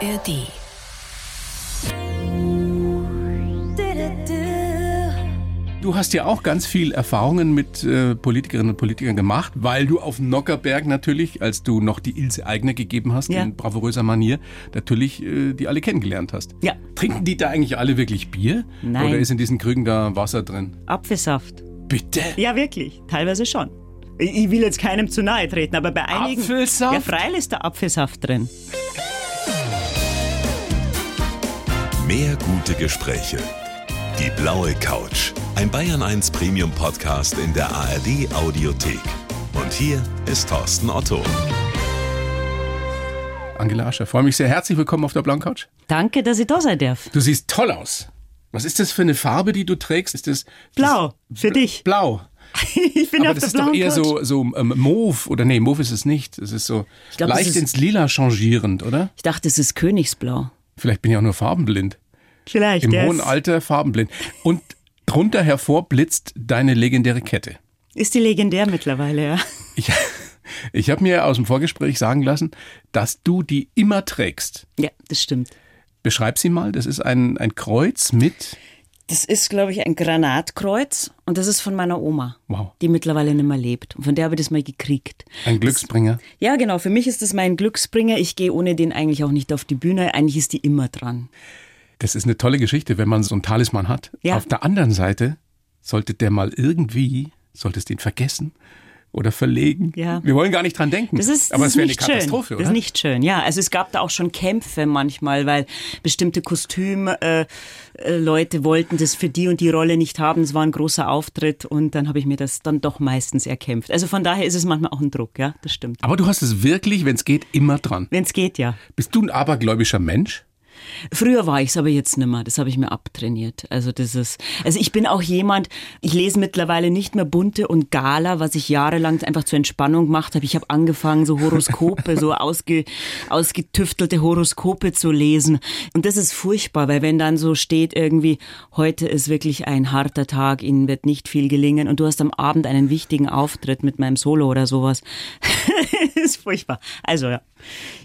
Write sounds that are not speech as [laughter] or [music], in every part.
ARD. Du hast ja auch ganz viel Erfahrungen mit äh, Politikerinnen und Politikern gemacht, weil du auf Nockerberg natürlich, als du noch die Ilse Eigner gegeben hast, Ja. in bravouröser Manier, natürlich äh, die alle kennengelernt hast. Ja. Trinken die da eigentlich alle wirklich Bier? Nein. Oder ist in diesen Krügen da Wasser drin? Apfelsaft. Bitte? Ja, wirklich. Teilweise schon. Ich will jetzt keinem zu nahe treten, aber bei einigen. Apfelsaft? Ja, freilich ist der Apfelsaft drin. Mehr gute Gespräche. Die blaue Couch. Ein Bayern 1 Premium Podcast in der ARD Audiothek. Und hier ist Thorsten Otto. Angela Ascher, freue mich sehr. Herzlich willkommen auf der Blauen Couch. Danke, dass ich da sein darf. Du siehst toll aus. Was ist das für eine Farbe, die du trägst? Ist das Blau, für dich. blau? [laughs] Ich bin Aber auf das der ist doch eher Couch. so, so ähm, Mauve. Oder nee, Mauve ist es nicht. Es ist so glaub, leicht ist- ins Lila changierend, oder? Ich dachte, es ist Königsblau. Vielleicht bin ich auch nur farbenblind. Vielleicht. Im hohen Alter farbenblind. Und drunter hervor blitzt deine legendäre Kette. ist die legendär mittlerweile, ja. Ich, ich habe mir aus dem Vorgespräch sagen lassen, dass du die immer trägst. Ja, das stimmt. Beschreib sie mal. Das ist ein, ein Kreuz mit. Das ist, glaube ich, ein Granatkreuz und das ist von meiner Oma, Wow. die mittlerweile nicht mehr lebt. Und von der habe ich das mal gekriegt. Ein Glücksbringer. Ja, genau. Für mich ist das mein Glücksbringer. Ich gehe ohne den eigentlich auch nicht auf die Bühne. Eigentlich ist die immer dran. Das ist eine tolle Geschichte, wenn man so einen Talisman hat. Ja. Auf der anderen Seite sollte der mal irgendwie, solltest du ihn vergessen oder verlegen. Ja. Wir wollen gar nicht dran denken. Das ist, Aber das es wäre eine Katastrophe, schön. oder? Das ist nicht schön, ja. Also es gab da auch schon Kämpfe manchmal, weil bestimmte Kostüm äh, äh, wollten das für die und die Rolle nicht haben. Es war ein großer Auftritt und dann habe ich mir das dann doch meistens erkämpft. Also von daher ist es manchmal auch ein Druck, ja, das stimmt. Aber du hast es wirklich, wenn es geht, immer dran. Wenn es geht, ja. Bist du ein abergläubischer Mensch? Früher war ich's, aber jetzt nimmer. Das habe ich mir abtrainiert. Also das ist, also ich bin auch jemand, ich lese mittlerweile nicht mehr Bunte und Gala, was ich jahrelang einfach zur Entspannung gemacht habe. Ich habe angefangen, so Horoskope, so ausge, ausgetüftelte Horoskope zu lesen. Und das ist furchtbar, weil wenn dann so steht irgendwie, heute ist wirklich ein harter Tag, Ihnen wird nicht viel gelingen und du hast am Abend einen wichtigen Auftritt mit meinem Solo oder sowas. [laughs] ist furchtbar. Also ja,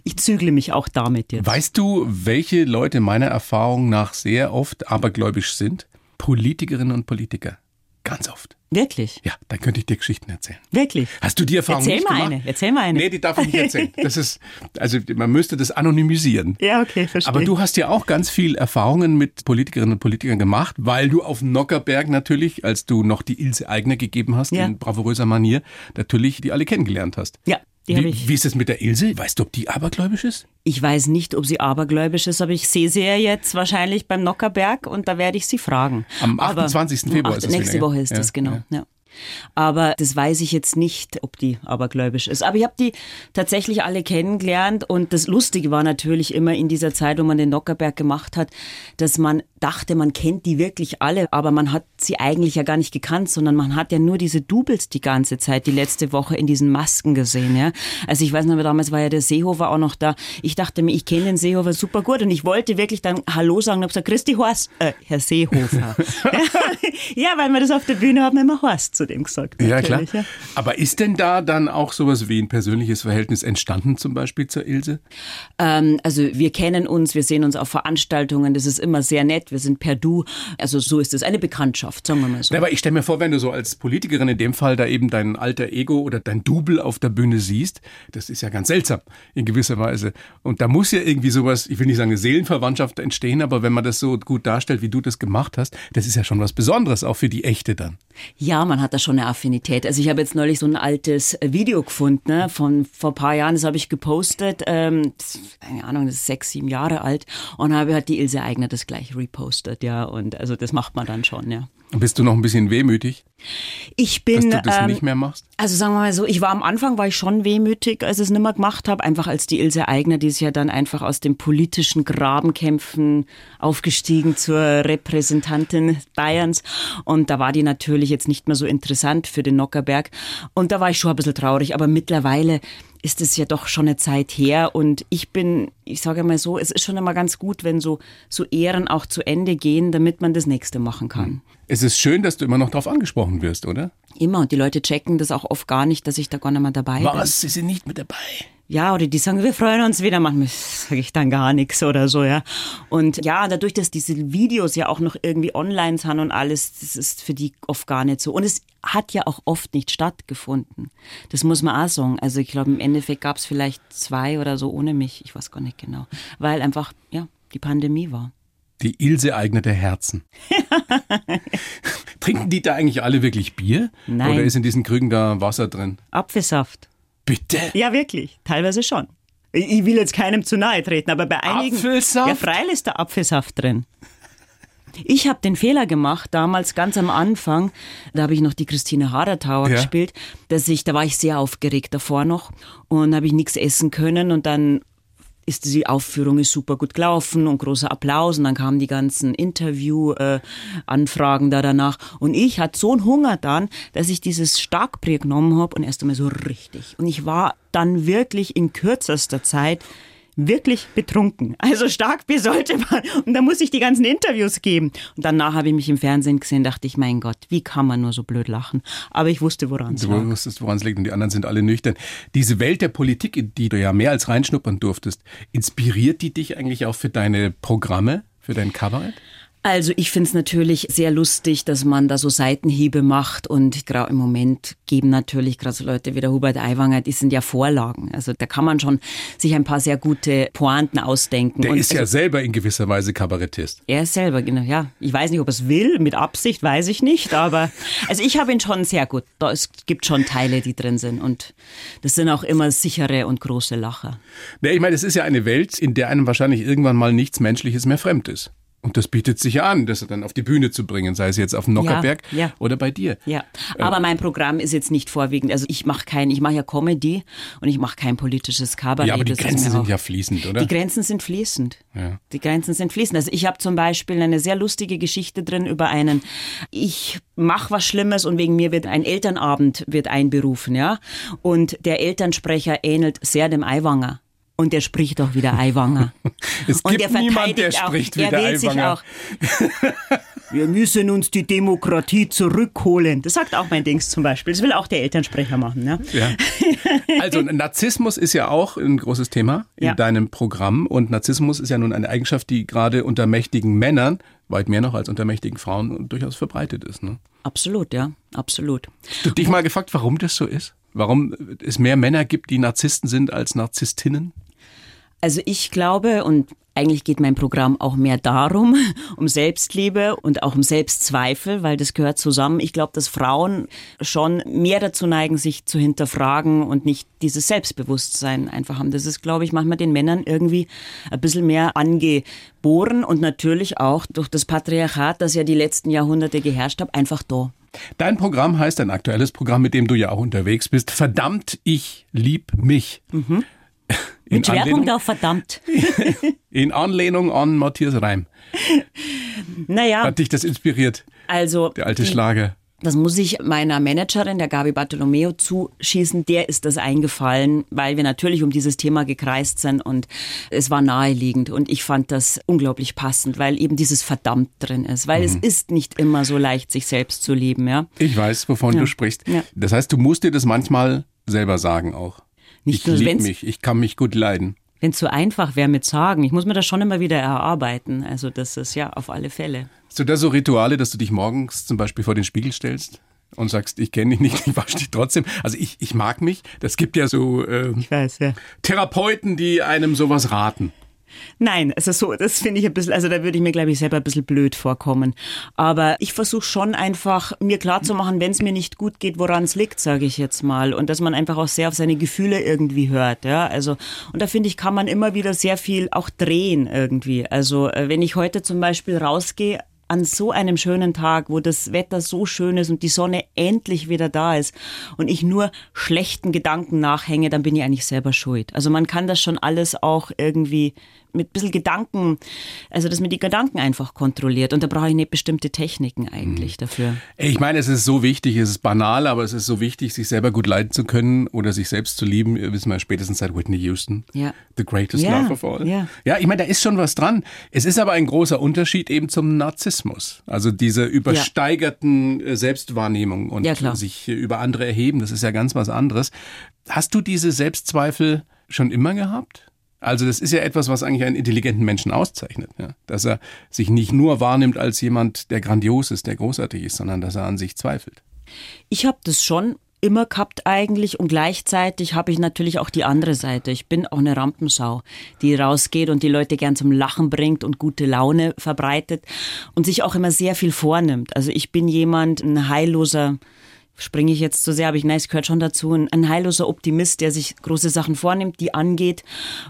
ich zügle mich auch damit jetzt. Weißt du, welche Leute meiner Erfahrung nach sehr oft abergläubisch sind? Politikerinnen und Politiker. Ganz oft. Wirklich? Ja, dann könnte ich dir Geschichten erzählen. Wirklich? Hast du die Erfahrung Erzähl nicht mal gemacht? eine, erzähl mal eine. Nee, die darf ich nicht erzählen. [laughs] Das ist, also man müsste das anonymisieren. Ja, okay, verstehe. Aber du hast ja auch ganz viel Erfahrungen mit Politikerinnen und Politikern gemacht, weil du auf Nockerberg natürlich, als du noch die Ilse Eigner gegeben hast, Ja. in bravouröser Manier, natürlich die alle kennengelernt hast. Ja, Wie, wie ist es mit der Ilse? Weißt du, ob die abergläubisch ist? Ich weiß nicht, ob sie abergläubisch ist, aber ich sehe sie ja jetzt wahrscheinlich beim Nockerberg und da werde ich sie fragen. Am Aber- 28. Februar Ach, ist das Nächste wieder, Woche ist Ja, das, genau. ja. Ja. Aber das weiß ich jetzt nicht, ob die abergläubisch ist. Aber ich habe die tatsächlich alle kennengelernt und das Lustige war natürlich immer in dieser Zeit, wo man den Nockerberg gemacht hat, dass man dachte, man kennt die wirklich alle, aber man hat sie eigentlich ja gar nicht gekannt, sondern man hat ja nur diese Doubles die ganze Zeit, die letzte Woche in diesen Masken gesehen. Ja? Also ich weiß noch, damals war ja der Seehofer auch noch da. Ich dachte mir, ich kenne den Seehofer super gut und ich wollte wirklich dann Hallo sagen und habe gesagt, Christi Horst, äh, Herr Seehofer. ja, [laughs] [laughs] ja, weil wir das auf der Bühne haben, immer Horst zu dem gesagt. Ja, klar. Ja. Aber ist denn da dann auch sowas wie ein persönliches Verhältnis entstanden, zum Beispiel zur Ilse? Ähm, also wir kennen uns, wir sehen uns auf Veranstaltungen, das ist immer sehr nett, wir sind per Du. Also so ist es, eine Bekanntschaft, sagen wir mal so. Na, aber ich stelle mir vor, wenn du so als Politikerin in dem Fall da eben dein alter Ego oder dein Double auf der Bühne siehst, das ist ja ganz seltsam in gewisser Weise. Und da muss ja irgendwie sowas, ich will nicht sagen eine Seelenverwandtschaft entstehen, aber wenn man das so gut darstellt, wie du das gemacht hast, das ist ja schon was Besonderes, auch für die Echte dann. Ja, man hat da schon eine Affinität. Also ich habe jetzt neulich so ein altes Video gefunden ne, von vor ein paar Jahren, das habe ich gepostet, ähm, keine Ahnung, das ist sechs, sieben Jahre alt und habe hat die Ilse Eigner das gleich repostet, ja. Und also das macht man dann schon, ja. Bist du noch ein bisschen wehmütig, Ich bin, dass du das ähm, nicht mehr machst? Also sagen wir mal so, ich war am Anfang war ich schon wehmütig, als ich es nicht mehr gemacht habe, einfach als die Ilse Aigner, die ist ja dann einfach aus den politischen Grabenkämpfen aufgestiegen zur Repräsentantin Bayerns. Und da war die natürlich jetzt nicht mehr so interessant für den Nockerberg und da war ich schon ein bisschen traurig, aber mittlerweile ist es ja doch schon eine Zeit her und ich bin, ich sage mal so, es ist schon immer ganz gut, wenn so, so Ehren auch zu Ende gehen, damit man das nächste machen kann. Es ist schön, dass du immer noch darauf angesprochen wirst, oder? Immer und die Leute checken das auch oft gar nicht, dass ich da gar nicht mehr dabei bin. Was? Sie sind nicht mit dabei. ja, oder die sagen, wir freuen uns wieder, manchmal sage ich dann gar nichts oder so, ja. Und ja, dadurch, dass diese Videos ja auch noch irgendwie online sind und alles, das ist für die oft gar nicht so. Und es hat ja auch oft nicht stattgefunden. Das muss man auch sagen. Also ich glaube, im Endeffekt gab es vielleicht zwei oder so ohne mich, ich weiß gar nicht genau. Weil einfach, ja, die Pandemie war. Die Ilse eignete Herzen. [laughs] Trinken die da eigentlich alle wirklich Bier? Nein. Oder ist in diesen Krügen da Wasser drin? Apfelsaft. Bitte? Ja, wirklich. Teilweise schon. Ich will jetzt keinem zu nahe treten, aber bei einigen. Apfelsaft? Ja, freilich ist der Apfelsaft drin. Ich habe den Fehler gemacht, damals ganz am Anfang, da habe ich noch die Christine Hadertauer Ja. gespielt, dass ich, da war ich sehr aufgeregt davor noch und habe ich nichts essen können und dann ist die Aufführung ist super gut gelaufen und großer Applaus und dann kamen die ganzen Interview-Anfragen da danach und ich hatte so einen Hunger dann, dass ich dieses Starkbier genommen habe und erst einmal so richtig und ich war dann wirklich in kürzester Zeit wirklich betrunken. Also Starkbier sollte man. Und da muss ich die ganzen Interviews geben. Und danach habe ich mich im Fernsehen gesehen, dachte ich, mein Gott, wie kann man nur so blöd lachen? Aber ich wusste, woran es Du lag. wusstest, woran es liegt und die anderen sind alle nüchtern. Diese Welt der Politik, in die du ja mehr als reinschnuppern durftest, inspiriert die dich eigentlich auch für deine Programme, für dein Kabarett? Also ich finde es natürlich sehr lustig, dass man da so Seitenhiebe macht und gerade im Moment geben natürlich gerade so Leute wie der Hubert Aiwanger, die sind ja Vorlagen. Also da kann man schon sich ein paar sehr gute Pointen ausdenken. Der und ist ja also, selber in gewisser Weise Kabarettist. er ist selber, genau, ja. Ich weiß nicht, ob er es will, mit Absicht weiß ich nicht, aber [laughs] also ich habe ihn schon sehr gut. Da, es gibt schon Teile, die drin sind und das sind auch immer sichere und große Lacher. Ja, ich meine, es ist ja eine Welt, in der einem wahrscheinlich irgendwann mal nichts Menschliches mehr fremd ist. Und das bietet sich ja an, das dann auf die Bühne zu bringen, sei es jetzt auf dem Nockerberg Ja, ja. oder bei dir. Ja, aber mein Programm ist jetzt nicht vorwiegend, also ich mache kein, ich mache ja Comedy und ich mache kein politisches Kabarett. Ja, aber die Grenzen sind ja fließend, oder? Die Grenzen sind fließend. Ja. Die Grenzen sind fließend. Also ich habe zum Beispiel eine sehr lustige Geschichte drin über einen, ich mache was Schlimmes und wegen mir wird ein Elternabend wird einberufen, ja. Und der Elternsprecher ähnelt sehr dem Aiwanger. Und der spricht auch wieder Aiwanger. [laughs] Es und gibt niemand, der auch, spricht wie er der wählt sich Aiwanger. auch. [laughs] Wir müssen uns die Demokratie zurückholen. Das sagt auch mein Dings zum Beispiel. Das will auch der Elternsprecher machen. Ne? Ja. [laughs] Also Narzissmus ist ja auch ein großes Thema in Ja. deinem Programm und Narzissmus ist ja nun eine Eigenschaft, die gerade unter mächtigen Männern, weit mehr noch als unter mächtigen Frauen, durchaus verbreitet ist. Ne? Absolut, ja, absolut. Hast du dich mal gefragt, warum das so ist? Warum es mehr Männer gibt, die Narzissten sind als Narzisstinnen? Also ich glaube, und eigentlich geht mein Programm auch mehr darum, [laughs] um Selbstliebe und auch um Selbstzweifel, weil das gehört zusammen. Ich glaube, dass Frauen schon mehr dazu neigen, sich zu hinterfragen und nicht dieses Selbstbewusstsein einfach haben. Das ist, glaube ich, manchmal den Männern irgendwie ein bisschen mehr angeboren und natürlich auch durch das Patriarchat, das ja die letzten Jahrhunderte geherrscht hat, einfach da. Dein Programm heißt, ein aktuelles Programm, mit dem du ja auch unterwegs bist, Verdammt, ich lieb mich. Mhm. Mit Schwerpunkt auf verdammt. [laughs] in Anlehnung an Matthias Reim. Naja, Hat dich das inspiriert, also der alte Schlager? Das muss ich meiner Managerin, der Gabi Bartolomeo, zuschießen. Der ist das eingefallen, weil wir natürlich um dieses Thema gekreist sind und es war naheliegend. Und ich fand das unglaublich passend, weil eben dieses Verdammt drin ist. Weil Mhm. es ist nicht immer so leicht, sich selbst zu lieben, ja. Ich weiß, wovon du sprichst. Ja. Das heißt, du musst dir das manchmal selber sagen auch. Nicht ich nur, lieb wenn's- mich, ich kann mich gut leiden. Wenn es so einfach wäre mit Sagen. Ich muss mir das schon immer wieder erarbeiten. Also das ist ja auf alle Fälle. Hast du da so Rituale, dass du dich morgens zum Beispiel vor den Spiegel stellst und sagst, ich kenne dich nicht, ich wasche dich trotzdem? Also ich, ich mag mich. Das gibt ja so Ich weiß, ja. Therapeuten, die einem sowas raten. Nein, also so, das finde ich ein bisschen, also da würde ich mir, glaube ich, selber ein bisschen blöd vorkommen. Aber ich versuche schon einfach, mir klarzumachen, wenn es mir nicht gut geht, woran es liegt, sage ich jetzt mal. Und dass man einfach auch sehr auf seine Gefühle irgendwie hört. Ja, also, und da finde ich, kann man immer wieder sehr viel auch drehen irgendwie. Also, äh, wenn ich heute zum Beispiel rausgehe, an so einem schönen Tag, wo das Wetter so schön ist und die Sonne endlich wieder da ist und ich nur schlechten Gedanken nachhänge, dann bin ich eigentlich selber schuld. Also man kann das schon alles auch irgendwie mit ein bisschen Gedanken, also dass man die Gedanken einfach kontrolliert und da brauche ich nicht bestimmte Techniken eigentlich dafür. Ich meine, es ist so wichtig, es ist banal, aber es ist so wichtig, sich selber gut leiden zu können oder sich selbst zu lieben. Wir wissen wir spätestens seit Whitney Houston. Ja. The greatest Ja, love of all. ja. ja, ich meine, da ist schon was dran. Es ist aber ein großer Unterschied eben zum Narzissmus. Also diese übersteigerten äh, Selbstwahrnehmung und Ja, sich über andere erheben, das ist ja ganz was anderes. Hast du diese Selbstzweifel schon immer gehabt? Also das ist ja etwas, was eigentlich einen intelligenten Menschen auszeichnet, ja? dass er sich nicht nur wahrnimmt als jemand, der grandios ist, der großartig ist, sondern dass er an sich zweifelt. Ich habe das schon immer gehabt eigentlich und gleichzeitig habe ich natürlich auch die andere Seite. Ich bin auch eine Rampensau, die rausgeht und die Leute gern zum Lachen bringt und gute Laune verbreitet und sich auch immer sehr viel vornimmt. Also ich bin jemand, ein heilloser springe ich jetzt zu sehr, aber ich, nein, es gehört schon dazu, ein, ein heilloser Optimist, der sich große Sachen vornimmt, die angeht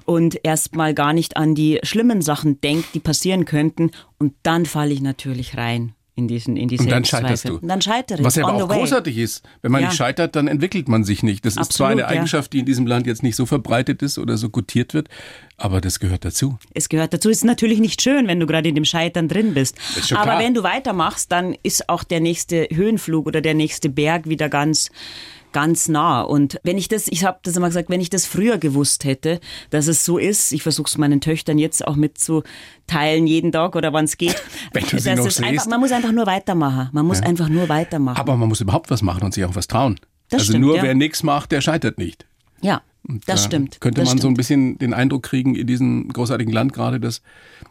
und erstmal gar nicht an die schlimmen Sachen denkt, die passieren könnten. Und dann falle ich natürlich rein in diesen in diese Und dann scheiterst du. Und dann scheitere ich. Was ja aber auch großartig ist. Wenn man Ja. nicht scheitert, dann entwickelt man sich nicht. Das ist zwar Absolut, eine ja. Eigenschaft, die in diesem Land jetzt nicht so verbreitet ist oder so gutiert wird, aber das gehört dazu. Es gehört dazu. Ist natürlich nicht schön, wenn du gerade in dem Scheitern drin bist. Ist schon Aber klar. wenn du weitermachst, dann ist auch der nächste Höhenflug oder der nächste Berg wieder ganz ganz nah und wenn ich das ich habe das immer gesagt wenn ich das früher gewusst hätte dass es so ist ich versuche es meinen Töchtern jetzt auch mitzuteilen jeden Tag oder wann es geht [laughs] Wenn du sie noch es einfach, siehst. man muss einfach nur weitermachen man muss einfach nur weitermachen Aber man muss überhaupt was machen und sich auch was trauen. Das also stimmt, nur ja. wer nichts macht, der scheitert nicht. ja das Da stimmt Könnte das man so ein stimmt. bisschen den Eindruck kriegen in diesem großartigen Land gerade, dass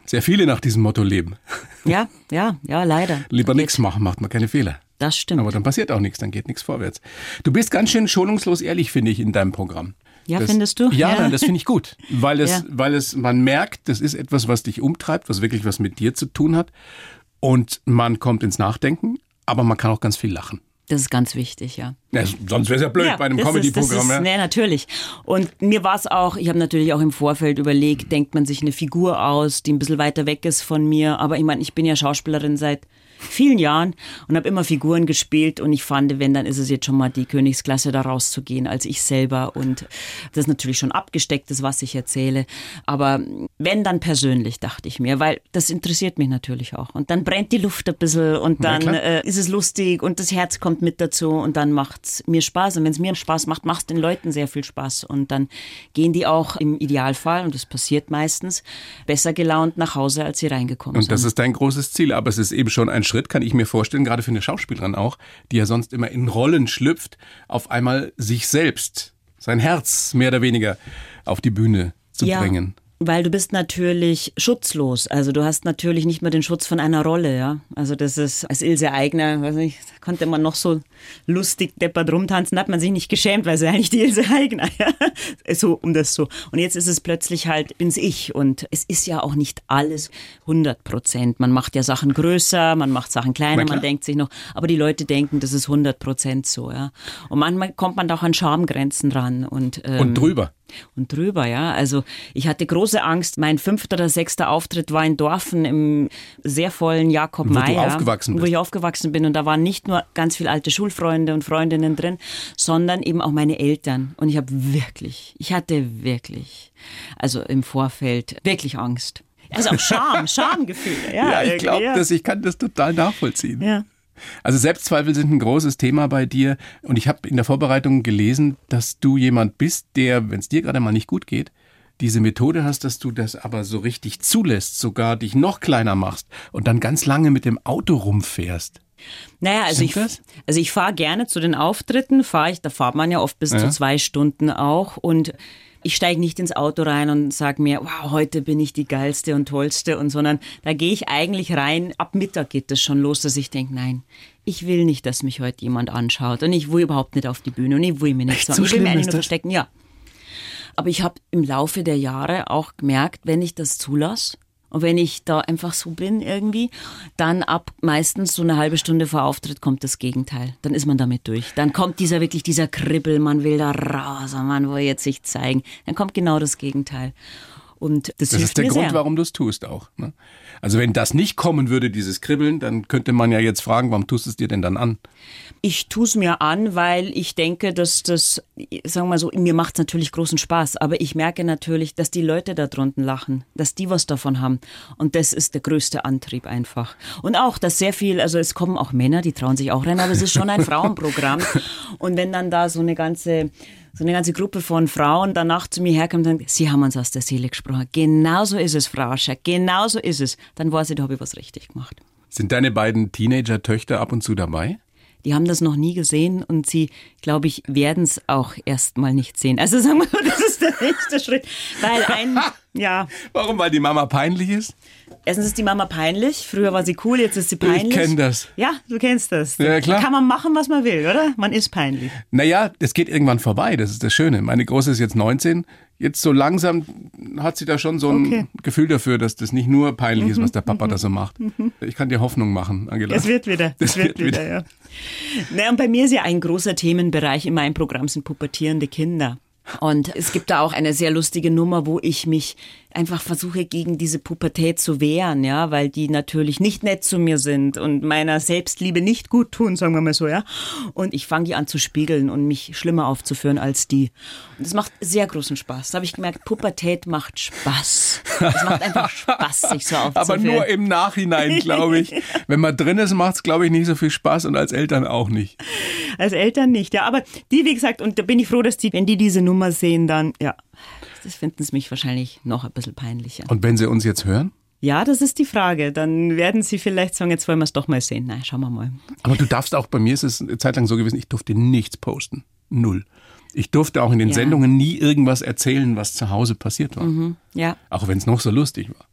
sehr viele nach diesem Motto leben. ja ja ja leider [laughs] Lieber nichts machen, macht man keine Fehler. Das stimmt Aber dann passiert auch nichts, dann geht nichts vorwärts. Du bist ganz schön schonungslos ehrlich, finde ich, in deinem Programm. Ja, findest du? Ja, Ja. Nein, das finde ich gut, [laughs] weil es, Ja. weil es, man merkt, das ist etwas, was dich umtreibt, was wirklich was mit dir zu tun hat, und man kommt ins Nachdenken, aber man kann auch ganz viel lachen. das ist ganz wichtig ja Ja, sonst wäre es ja blöd bei einem das Comedy-Programm. das Ja. Nee, natürlich. Und mir war es auch, ich habe natürlich auch im Vorfeld überlegt, denkt man sich eine Figur aus, die ein bisschen weiter weg ist von mir. Aber ich meine, ich bin ja Schauspielerin seit vielen Jahren und habe immer Figuren gespielt und ich fand, wenn, dann ist es jetzt schon mal die Königsklasse da rauszugehen als ich selber und das ist natürlich schon abgesteckt, das was ich erzähle, aber wenn dann persönlich, dachte ich mir, weil das interessiert mich natürlich auch und dann brennt die Luft ein bisschen und dann äh, ist es lustig und das Herz kommt mit dazu und dann macht's mir Spaß und wenn es mir Spaß macht, macht den Leuten sehr viel Spaß und dann gehen die auch im Idealfall und das passiert meistens besser gelaunt nach Hause, als sie reingekommen Und sind. das ist dein großes Ziel, aber es ist eben schon ein Schritt, kann ich mir vorstellen, gerade für eine Schauspielerin auch, die ja sonst immer in Rollen schlüpft, auf einmal sich selbst, sein Herz mehr oder weniger auf die Bühne zu bringen. Weil du bist natürlich schutzlos. Also du hast natürlich nicht mehr den Schutz von einer Rolle, ja. Also das ist als Ilse Aigner, weiß nicht, konnte man noch so lustig deppert rumtanzen, hat man sich nicht geschämt, weil sie eigentlich die Ilse Aigner, [laughs] ja. So, um das so. Und jetzt ist es plötzlich halt, bin's ich. Und es ist ja auch nicht alles 100 Prozent. Man macht ja Sachen größer, man macht Sachen kleiner, man denkt sich noch, aber die Leute denken, das ist 100 Prozent so, ja. Und manchmal kommt man da auch an Schamgrenzen ran und, ähm, Und drüber. und drüber, ja. Also ich hatte große Angst. Mein fünfter oder sechster Auftritt war in Dorfen im sehr vollen Jakob Wo du Meyer, aufgewachsen wo bist. ich aufgewachsen bin. Und da waren nicht nur ganz viele alte Schulfreunde und Freundinnen drin, sondern eben auch meine Eltern. Und ich habe wirklich, ich hatte wirklich, also im Vorfeld wirklich Angst. Also auch Scham, [laughs] Schamgefühle. Ja, Ja, ich glaube, ja. dass ich kann das total nachvollziehen. Ja. Also Selbstzweifel sind ein großes Thema bei dir und ich habe in der Vorbereitung gelesen, dass du jemand bist, der, wenn es dir gerade mal nicht gut geht, diese Methode hast, dass du das aber so richtig zulässt, sogar dich noch kleiner machst und dann ganz lange mit dem Auto rumfährst. Naja, also Stimmt ich, das? also ich fahre gerne zu den Auftritten, fahre ich, da fahrt man ja oft bis Ja. zu zwei Stunden auch und ich steige nicht ins Auto rein und sage mir, wow, heute bin ich die geilste und tollste und sondern da gehe ich eigentlich rein, ab Mittag geht das schon los, dass ich denke, nein, ich will nicht, dass mich heute jemand anschaut und ich will überhaupt nicht auf die Bühne und ich will mich nicht so, ich will schlimm mich eigentlich ist nur das? verstecken, ja. Aber ich habe im Laufe der Jahre auch gemerkt, wenn ich das zulasse und wenn ich da einfach so bin irgendwie, dann ab meistens so eine halbe Stunde vor Auftritt kommt das Gegenteil. Dann ist man damit durch. Dann kommt dieser wirklich dieser Kribbel, man will da raus, man will jetzt sich zeigen. Dann kommt genau das Gegenteil. Und das, Das ist der Grund, sehr. warum du es tust auch. Ne? Also wenn das nicht kommen würde, dieses Kribbeln, dann könnte man ja jetzt fragen, warum tust du es dir denn dann an? Ich tue es mir an, weil ich denke, dass das, sagen wir mal so, mir macht es natürlich großen Spaß, aber ich merke natürlich, dass die Leute da drunten lachen, dass die was davon haben. Und das ist der größte Antrieb einfach. Und auch, dass sehr viel, also es kommen auch Männer, die trauen sich auch rein, aber es ist schon ein [laughs] Frauenprogramm. Und wenn dann da so eine ganze so eine ganze Gruppe von Frauen danach zu mir herkommt und sagt, Sie haben uns aus der Seele gesprochen. Genauso ist es, Frau Ascher, genauso ist es. Dann weiß ich, da habe ich was richtig gemacht. Sind deine beiden Teenager-Töchter ab und zu dabei? Die haben das noch nie gesehen und sie, glaube ich, werden es auch erstmal nicht sehen. Also sagen wir mal, [laughs] das ist der nächste Schritt. Weil ein, [laughs] ja. Warum? Weil die Mama peinlich ist? Erstens ist die Mama peinlich. Früher war sie cool, jetzt ist sie peinlich. Ich kenne das. Ja, du kennst das. Ja, klar. Da kann man machen, was man will, oder? Man ist peinlich. Naja, das geht irgendwann vorbei, das ist das Schöne. Meine Große ist jetzt 19. Jetzt so langsam hat sie da schon so ein Okay. Gefühl dafür, dass das nicht nur peinlich ist, was der Papa da so macht. Ich kann dir Hoffnung machen, Angela. Es wird wieder. Das Es wird, wird wieder, wieder. ja. Na, und bei mir ist ja ein großer Themenbereich in meinem Programm sind pubertierende Kinder. Und es gibt da auch eine sehr lustige Nummer, wo ich mich einfach versuche, gegen diese Pubertät zu wehren, ja, weil die natürlich nicht nett zu mir sind und meiner Selbstliebe nicht gut tun, sagen wir mal so, ja. Und ich fange die an zu spiegeln und mich schlimmer aufzuführen als die. Und das macht sehr großen Spaß. Da habe ich gemerkt, Pubertät macht Spaß. Es macht einfach Spaß, sich so aufzuführen. [laughs] Aber nur im Nachhinein, glaube ich. [laughs] Wenn man drin ist, macht es, glaube ich, nicht so viel Spaß und als Eltern auch nicht. Als Eltern nicht, ja. Aber die, wie gesagt, und da bin ich froh, dass die, wenn die diese Nummer sehen, dann, ja, finden sie mich wahrscheinlich noch ein bisschen peinlicher. Und wenn sie uns jetzt hören? Ja, das ist die Frage. Dann werden sie vielleicht sagen, jetzt wollen wir es doch mal sehen. Na, schauen wir mal. Aber du darfst auch, bei mir ist es eine Zeit lang so gewesen, ich durfte nichts posten. Null. Ich durfte auch in den Ja. Sendungen nie irgendwas erzählen, was zu Hause passiert war. Ja. Auch wenn es noch so lustig war.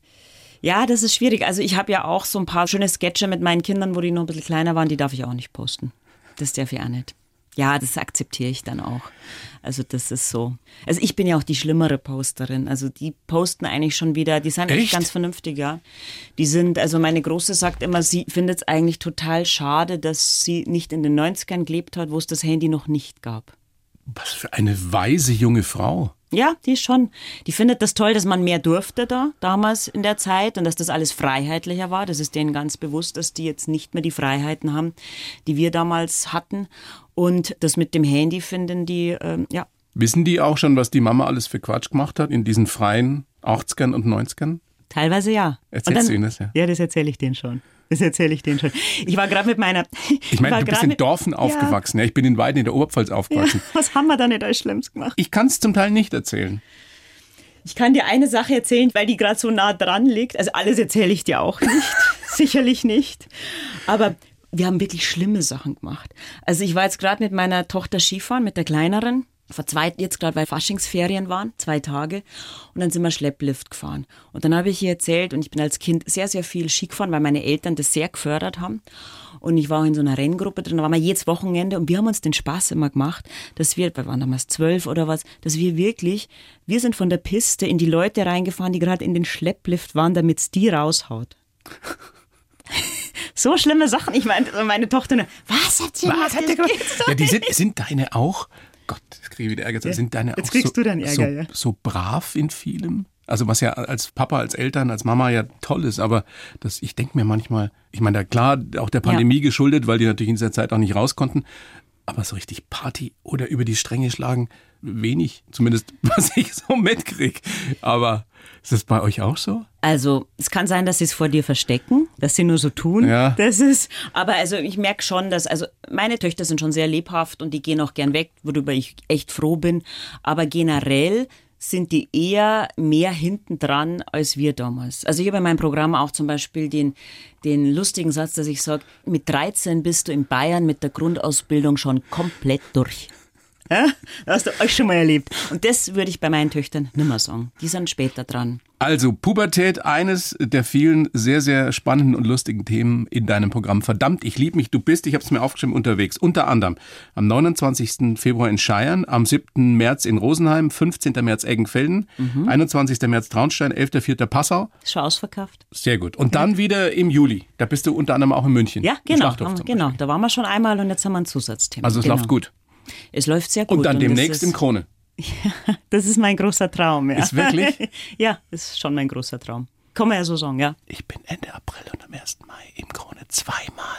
Ja, das ist schwierig. Also ich habe ja auch so ein paar schöne Sketche mit meinen Kindern, wo die noch ein bisschen kleiner waren, die darf ich auch nicht posten. Das darf ich auch nicht. Ja, das akzeptiere ich dann auch. Also das ist so. Also ich bin ja auch die schlimmere Posterin. Also die posten eigentlich schon wieder, die sind eigentlich ganz vernünftig, ja. Die sind, also meine Große sagt immer, sie findet es eigentlich total schade, dass sie nicht in den 90ern gelebt hat, wo es das Handy noch nicht gab. Was für eine weise junge Frau. Ja, die ist schon. Die findet das toll, dass man mehr durfte da damals in der Zeit und dass das alles freiheitlicher war. Das ist denen ganz bewusst, dass die jetzt nicht mehr die Freiheiten haben, die wir damals hatten. Und das mit dem Handy finden die, ähm, ja. Wissen die auch schon, was die Mama alles für Quatsch gemacht hat in diesen freien 80ern und 90ern? Teilweise ja. Erzählst Und du ihnen das, ja? Ja, das erzähle ich denen schon. Das erzähle ich denen schon. Ich war gerade mit meiner. Ich meine, du bist in mit- Dorfen aufgewachsen. Ja. ich bin in Weiden in der Oberpfalz Ja, aufgewachsen. was haben wir da nicht alles Schlimmes gemacht? Ich kann es zum Teil nicht erzählen. Ich kann dir eine Sache erzählen, weil die gerade so nah dran liegt. Also alles erzähle ich dir auch nicht. [laughs] Sicherlich nicht. Aber wir haben wirklich schlimme Sachen gemacht. Also ich war jetzt gerade mit meiner Tochter Skifahren, mit der kleineren. Vor zwei, jetzt gerade, weil Faschingsferien waren, zwei Tage. Und dann sind wir Schlepplift gefahren. Und dann habe ich ihr erzählt, und ich bin als Kind sehr, sehr viel Ski gefahren, weil meine Eltern das sehr gefördert haben. Und ich war auch in so einer Renngruppe drin, da waren wir jedes Wochenende und wir haben uns den Spaß immer gemacht, dass wir, wir waren damals zwölf oder was, dass wir wirklich, wir sind von der Piste in die Leute reingefahren, die gerade in den Schlepplift waren, damit es die raushaut. [laughs] so schlimme Sachen. Ich meine, meine Tochter, nur, was hat sie Was hat der gemacht? gemacht? Ja, die sind, sind deine auch, Gott, jetzt kriege ich wieder Ärger. Sind deine jetzt auch kriegst so, du dann Ärger, so, ja. so brav in vielem? Also was ja als Papa, als Eltern, als Mama ja toll ist, aber das, ich denke mir manchmal, ich meine, da klar, auch der Pandemie geschuldet, weil die natürlich in dieser Zeit auch nicht raus konnten, aber so richtig Party oder über die Stränge schlagen, wenig, zumindest [laughs] was ich so mitkrieg. Aber ist das bei euch auch so? Also, es kann sein, dass sie es vor dir verstecken, dass sie nur so tun. Ja. Das ist, aber also ich merke schon, dass, also meine Töchter sind schon sehr lebhaft und die gehen auch gern weg, worüber ich echt froh bin. Aber generell sind die eher mehr hinten dran als wir damals. Also ich habe in meinem Programm auch zum Beispiel den, den lustigen Satz, dass ich sage, mit 13 bist du in Bayern mit der Grundausbildung schon komplett durch. Ja? Das hast du euch schon mal erlebt. Und das würde ich bei meinen Töchtern nimmer sagen. Die sind später dran. Also Pubertät, eines der vielen sehr, sehr spannenden und lustigen Themen in deinem Programm. Verdammt, ich liebe mich, du bist, ich habe es mir aufgeschrieben, unterwegs. Unter anderem am 29. Februar in Scheiern, am 7. März in Rosenheim, 15. März Eggenfelden, Mhm. 21. März Traunstein, 11.4. Passau. Ist schon ausverkauft. Sehr gut. Und dann wieder im Juli. Da bist du unter anderem auch in München. Ja, genau. Genau. Da waren wir schon einmal und jetzt haben wir ein Zusatzthema. Also es genau. läuft gut. Es läuft sehr gut. Und dann das demnächst im Krone. [laughs] Das ist mein großer Traum, ja. Ist wirklich? [laughs] ja, ist schon mein großer Traum. Kann man ja so sagen, ja. Ich bin Ende April und am 1. Mai im Krone zweimal.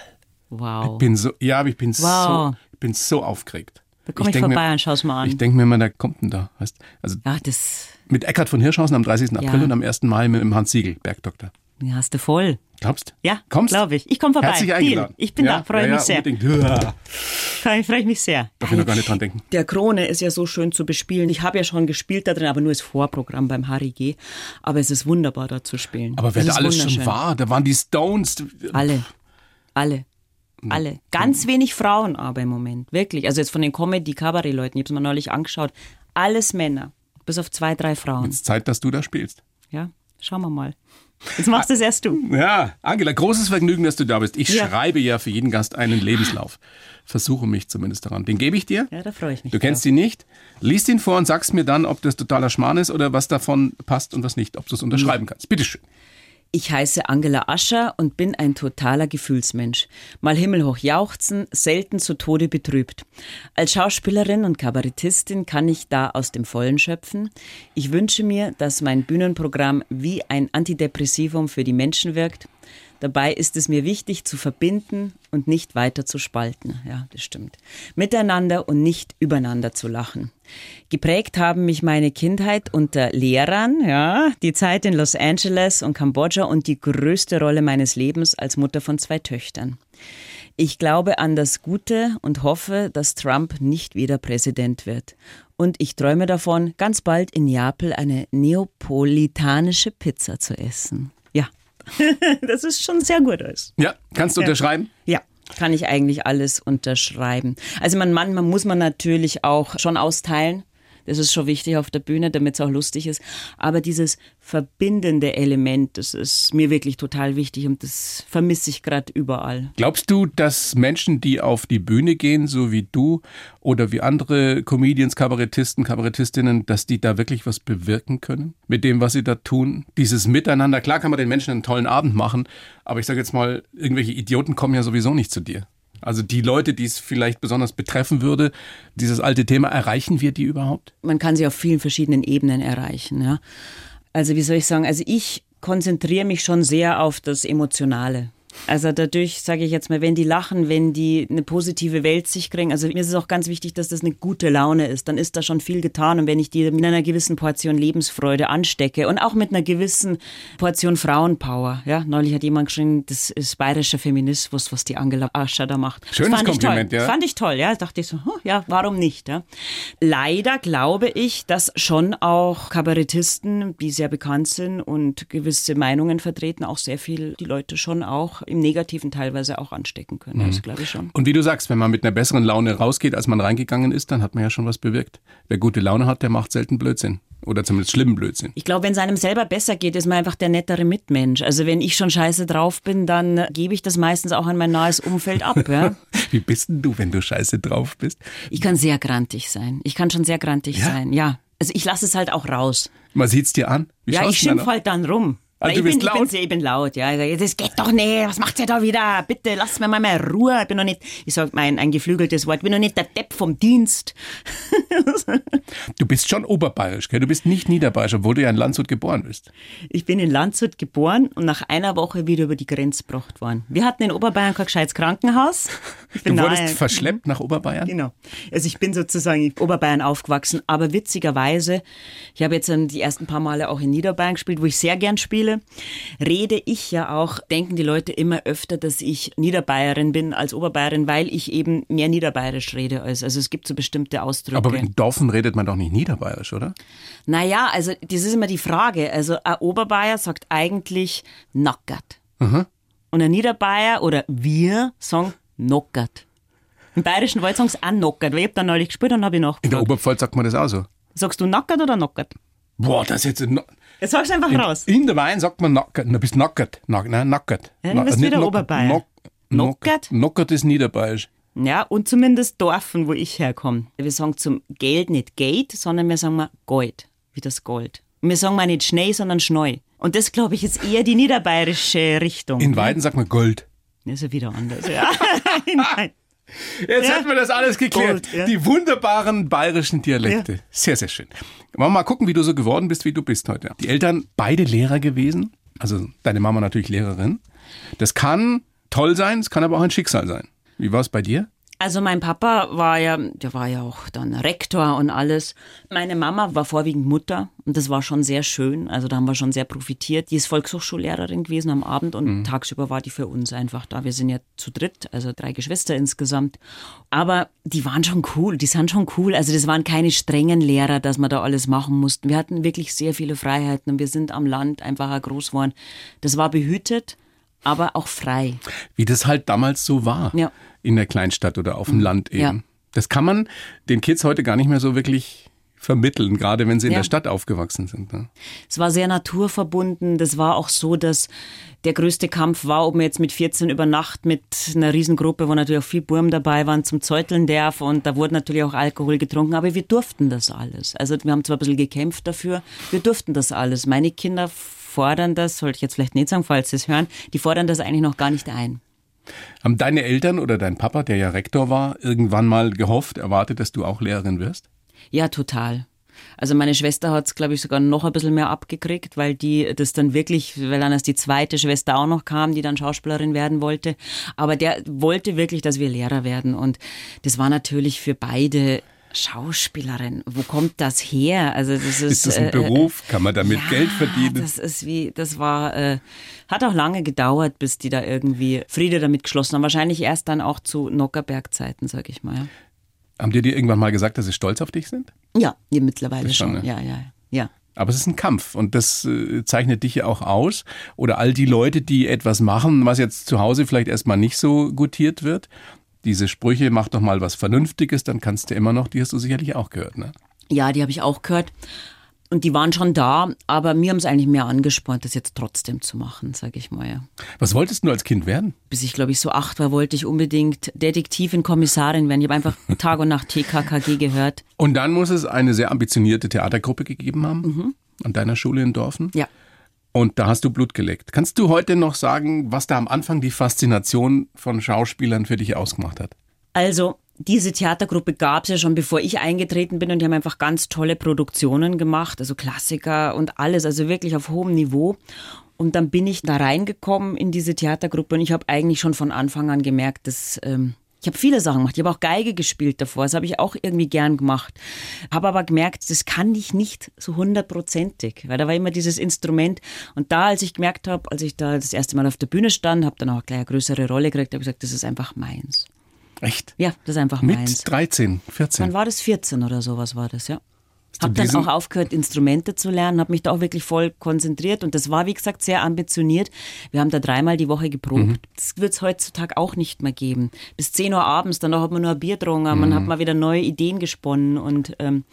Wow. Ich bin so, ja, aber ich bin Wow. so, ich bin so aufgeregt. da komme ich, denk vorbei mir, und schau's mal Ich an. denke mir immer, da kommt denn da. Weißt, also Ja, das mit Eckhard von Hirschhausen am 30. April Ja. und am 1. Mai mit dem Hans Siegel, Bergdoktor. Ja, hast du voll. Glaubst? Ja, Kommst? glaube ich. Ich komme vorbei. Herzlich Deal. eingeladen. Ich bin ja? da, freue ja, mich ja, sehr. Unbedingt. Ja. Freue freu ich mich sehr. Darf ich noch gar nicht dran denken. Der Krone ist ja so schön zu bespielen. Ich habe ja schon gespielt da drin, aber nur als Vorprogramm beim Harry G. Aber es ist wunderbar, da zu spielen. Aber wer da alles schon war, da waren die Stones. Alle. Alle. Alle. Ganz wenig Frauen aber im Moment. Wirklich. Also jetzt von den Comedy-Cabaret-Leuten, ich habe es mir neulich angeschaut. Alles Männer. Bis auf zwei, drei Frauen. Es ist Zeit, dass du da spielst. Ja, schauen wir mal. Jetzt machst du es erst du. Ja, Angela, großes Vergnügen, dass du da bist. Ich Ja. schreibe ja für jeden Gast einen Lebenslauf. Versuche mich zumindest daran. Den gebe ich dir. Ja, da freue ich mich. Du kennst ihn nicht. Lies ihn vor und sagst mir dann, ob das totaler Schmarrn ist oder was davon passt und was nicht, ob du es unterschreiben kannst. Bitteschön. Ich heiße Angela Ascher und bin ein totaler Gefühlsmensch. Mal himmelhoch jauchzen, selten zu Tode betrübt. Als Schauspielerin und Kabarettistin kann ich da aus dem Vollen schöpfen. Ich wünsche mir, dass mein Bühnenprogramm wie ein Antidepressivum für die Menschen wirkt. Dabei ist es mir wichtig zu verbinden und nicht weiter zu spalten. Ja, das stimmt. Miteinander und nicht übereinander zu lachen. Geprägt haben mich meine Kindheit unter Lehrern, ja, die Zeit in Los Angeles und Kambodscha und die größte Rolle meines Lebens als Mutter von zwei Töchtern. Ich glaube an das Gute und hoffe, dass Trump nicht wieder Präsident wird. Und ich träume davon, ganz bald in Neapel eine neapolitanische Pizza zu essen. Ja, [laughs] das ist schon sehr gut aus. Ja, kannst du unterschreiben? Ja, kann ich eigentlich alles unterschreiben. Also man, manchmal muss man natürlich auch schon austeilen. Das ist schon wichtig auf der Bühne, damit es auch lustig ist. Aber dieses verbindende Element, das ist mir wirklich total wichtig und das vermisse ich gerade überall. Glaubst du, dass Menschen, die auf die Bühne gehen, so wie du oder wie andere Comedians, Kabarettisten, Kabarettistinnen, dass die da wirklich was bewirken können mit dem, was sie da tun? Dieses Miteinander, klar kann man den Menschen einen tollen Abend machen, aber ich sage jetzt mal, irgendwelche Idioten kommen ja sowieso nicht zu dir. Also die Leute, die es vielleicht besonders betreffen würde, dieses alte Thema, erreichen wir die überhaupt? Man kann sie auf vielen verschiedenen Ebenen erreichen. Ja. Also wie soll ich sagen, also ich konzentriere mich schon sehr auf das Emotionale. Also dadurch sage ich jetzt mal, wenn die lachen, wenn die eine positive Welt sich kriegen, also mir ist es auch ganz wichtig, dass das eine gute Laune ist, dann ist da schon viel getan und wenn ich die mit einer gewissen Portion Lebensfreude anstecke und auch mit einer gewissen Portion Frauenpower, ja, neulich hat jemand geschrieben, das ist bayerischer Feminismus, was die Angela Ascher da macht. Das Schönes fand ich Kompliment, toll. ja. Fand ich toll, ja, dachte ich so, hm, ja, warum nicht, ja. Leider glaube ich, dass schon auch Kabarettisten, die sehr bekannt sind und gewisse Meinungen vertreten, auch sehr viel die Leute schon auch im Negativen teilweise auch anstecken können. Mhm. Das glaube ich schon. Und wie du sagst, wenn man mit einer besseren Laune rausgeht, als man reingegangen ist, dann hat man ja schon was bewirkt. Wer gute Laune hat, der macht selten Blödsinn. Oder zumindest schlimmen Blödsinn. Ich glaube, wenn es einem selber besser geht, ist man einfach der nettere Mitmensch. Also wenn ich schon scheiße drauf bin, dann gebe ich das meistens auch an mein nahes Umfeld ab. Ja? [laughs] Wie bist denn du, wenn du scheiße drauf bist? Ich kann sehr grantig sein. Ich kann schon sehr grantig Ja? sein, ja. Also ich lasse es halt auch raus. Man sieht's dir an. Wie ja, ich du denn schimpf halt dann rum. Du ich, bin, ich, bin, ich bin laut, ja. Sag, Das geht doch nicht, was macht ihr da wieder? Bitte, lasst mir mal mehr Ruhe. Ich bin noch nicht, ich sag mal ein, geflügeltes Wort, ich bin noch nicht der Depp vom Dienst. [laughs] Du bist schon oberbayerisch, gell? Du bist nicht niederbayerisch, obwohl du ja in Landshut geboren bist. Ich bin in Landshut geboren und nach einer Woche wieder über die Grenze gebracht worden. Wir hatten in Oberbayern kein gescheites Krankenhaus. Du wurdest nahe- verschleppt nach Oberbayern? Genau. Also ich bin sozusagen in Oberbayern aufgewachsen, aber witzigerweise, ich habe jetzt ähm, die ersten paar Male auch in Niederbayern gespielt, wo ich sehr gern spiele, rede ich ja auch, denken die Leute immer öfter, dass ich Niederbayerin bin als Oberbayerin, weil ich eben mehr Niederbayerisch rede. als- Also es gibt so bestimmte Ausdrücke. Aber in Dorfen redet man doch nicht niederbayerisch, oder? Naja, also das ist immer die Frage. Also ein Oberbayer sagt eigentlich nackert. Mhm. Und ein Niederbayer oder wir sagen nockert. Im bayerischen Wald sagen sie auch nockert, weil ich habe da neulich gespielt und habe ich In der. Oberpfalz sagt man das auch so. Sagst du nackert oder nockert? Boah, das ist jetzt... Jetzt sagst du einfach In, raus. in der Wein sagt man nackert. Na, bist nackert. Nack, nein, nackert. Ja, du bist nicht wieder Oberbayern. Nock, Nockert? Nockert ist niederbayerisch. Ja, und zumindest Dorfen, wo ich herkomme. Wir sagen zum Geld nicht Geld, sondern wir sagen mal Gold, wie das Gold. Und wir sagen mal nicht Schnee, sondern Schneu. Und das, glaube ich, ist eher die niederbayerische Richtung. In Weiden sagt man Gold. Das ist ja wieder anders. Ja. [laughs] Nein. Jetzt Ja. hätten wir das alles geklärt. Gold, ja. Die wunderbaren bayerischen Dialekte. Sehr, sehr schön. Wollen wir mal gucken, wie du so geworden bist, wie du bist heute. Die Eltern beide Lehrer gewesen. Also deine Mama natürlich Lehrerin. Das kann toll sein, es kann aber auch ein Schicksal sein. Wie war es bei dir? Also mein Papa war ja, der war ja auch dann Rektor und alles. Meine Mama war vorwiegend Mutter und das war schon sehr schön. Also da haben wir schon sehr profitiert. Die ist Volkshochschullehrerin gewesen am Abend und tagsüber war die für uns einfach da. Wir sind ja zu dritt, also drei Geschwister insgesamt. Aber die waren schon cool, die sind schon cool. Also das waren keine strengen Lehrer, dass wir da alles machen mussten. Wir hatten wirklich sehr viele Freiheiten und wir sind am Land einfach groß geworden. Das war behütet. aber auch frei. Wie das halt damals so war. Ja. In der Kleinstadt oder auf dem Land eben. Ja. Das kann man den Kids heute gar nicht mehr so wirklich vermitteln, gerade wenn sie in Ja. der Stadt aufgewachsen sind. Ne? Es war sehr naturverbunden. Das war auch so, dass der größte Kampf war, ob man jetzt mit 14 über Nacht mit einer Riesengruppe, wo natürlich auch viel Burm dabei waren, zum Zeuteln darf. Und da wurde natürlich auch Alkohol getrunken. Aber wir durften das alles. Also wir haben zwar ein bisschen gekämpft dafür. Wir durften das alles. Meine Kinder fordern das, sollte ich jetzt vielleicht nicht sagen, falls sie es hören, die fordern das eigentlich noch gar nicht ein. Haben deine Eltern oder dein Papa, der ja Rektor war, irgendwann mal gehofft, erwartet, dass du auch Lehrerin wirst? Ja, total. Also meine Schwester hat es, glaube ich, sogar noch ein bisschen mehr abgekriegt, weil die das dann wirklich, weil dann erst die zweite Schwester auch noch kam, die dann Schauspielerin werden wollte. Aber der wollte wirklich, dass wir Lehrer werden. Und das war natürlich für beide Schauspielerin. Wo kommt das her? Also das ist, Ist das ein äh, Beruf? Kann man damit ja, Geld verdienen? Das ist wie, das war, äh, hat auch lange gedauert, bis die da irgendwie Friede damit geschlossen haben. Wahrscheinlich erst dann auch zu Nockerberg-Zeiten, sag ich mal. Ja, Haben die dir irgendwann mal gesagt, dass sie stolz auf dich sind? ja, ja mittlerweile Das schon, schon. ne? Ja, ja, ja. Aber es ist ein Kampf und das äh, zeichnet dich ja auch aus. Oder all die Leute, die etwas machen, was jetzt zu Hause vielleicht erstmal nicht so gutiert wird. Diese Sprüche, mach doch mal was Vernünftiges, dann kannst du immer noch, die hast du sicherlich auch gehört, ne? Ja, die habe ich auch gehört. Und die waren schon da, aber mir haben es eigentlich mehr angespornt, das jetzt trotzdem zu machen, sage ich mal. Ja. Was wolltest du als Kind werden? Bis ich, glaube ich, so acht war, wollte ich unbedingt Detektivin, Kommissarin werden. Ich habe einfach [laughs] Tag und Nacht TKKG gehört. Und dann muss es eine sehr ambitionierte Theatergruppe gegeben haben an deiner Schule in Dorfen. Ja. Und da hast du Blut geleckt. Kannst du heute noch sagen, was da am Anfang die Faszination von Schauspielern für dich ausgemacht hat? Also, diese Theatergruppe gab es ja schon, bevor ich eingetreten bin und die haben einfach ganz tolle Produktionen gemacht, also Klassiker und alles, also wirklich auf hohem Niveau. Und dann bin ich da reingekommen in diese Theatergruppe und ich habe eigentlich schon von Anfang an gemerkt, dass ähm, ich habe viele Sachen gemacht. Ich habe auch Geige gespielt davor. Das habe ich auch irgendwie gern gemacht. Habe aber gemerkt, das kann ich nicht so hundertprozentig, weil da war immer dieses Instrument. Und da, als ich gemerkt habe, als ich da das erste Mal auf der Bühne stand, habe dann auch gleich eine größere Rolle gekriegt, habe ich gesagt, das ist einfach meins. Echt? Ja, das ist einfach Mit meins. 13, 14. Wann war das? 14 oder sowas war das, ja. Du Hab dann auch aufgehört, Instrumente zu lernen, habe mich da auch wirklich voll konzentriert und das war, wie gesagt, sehr ambitioniert. Wir haben da dreimal die Woche geprobt. Mhm. Das wird es heutzutage auch nicht mehr geben. Bis 10 Uhr abends, dann hat man nur ein Bier getrunken, man Mhm. hat mal wieder neue Ideen gesponnen und ähm,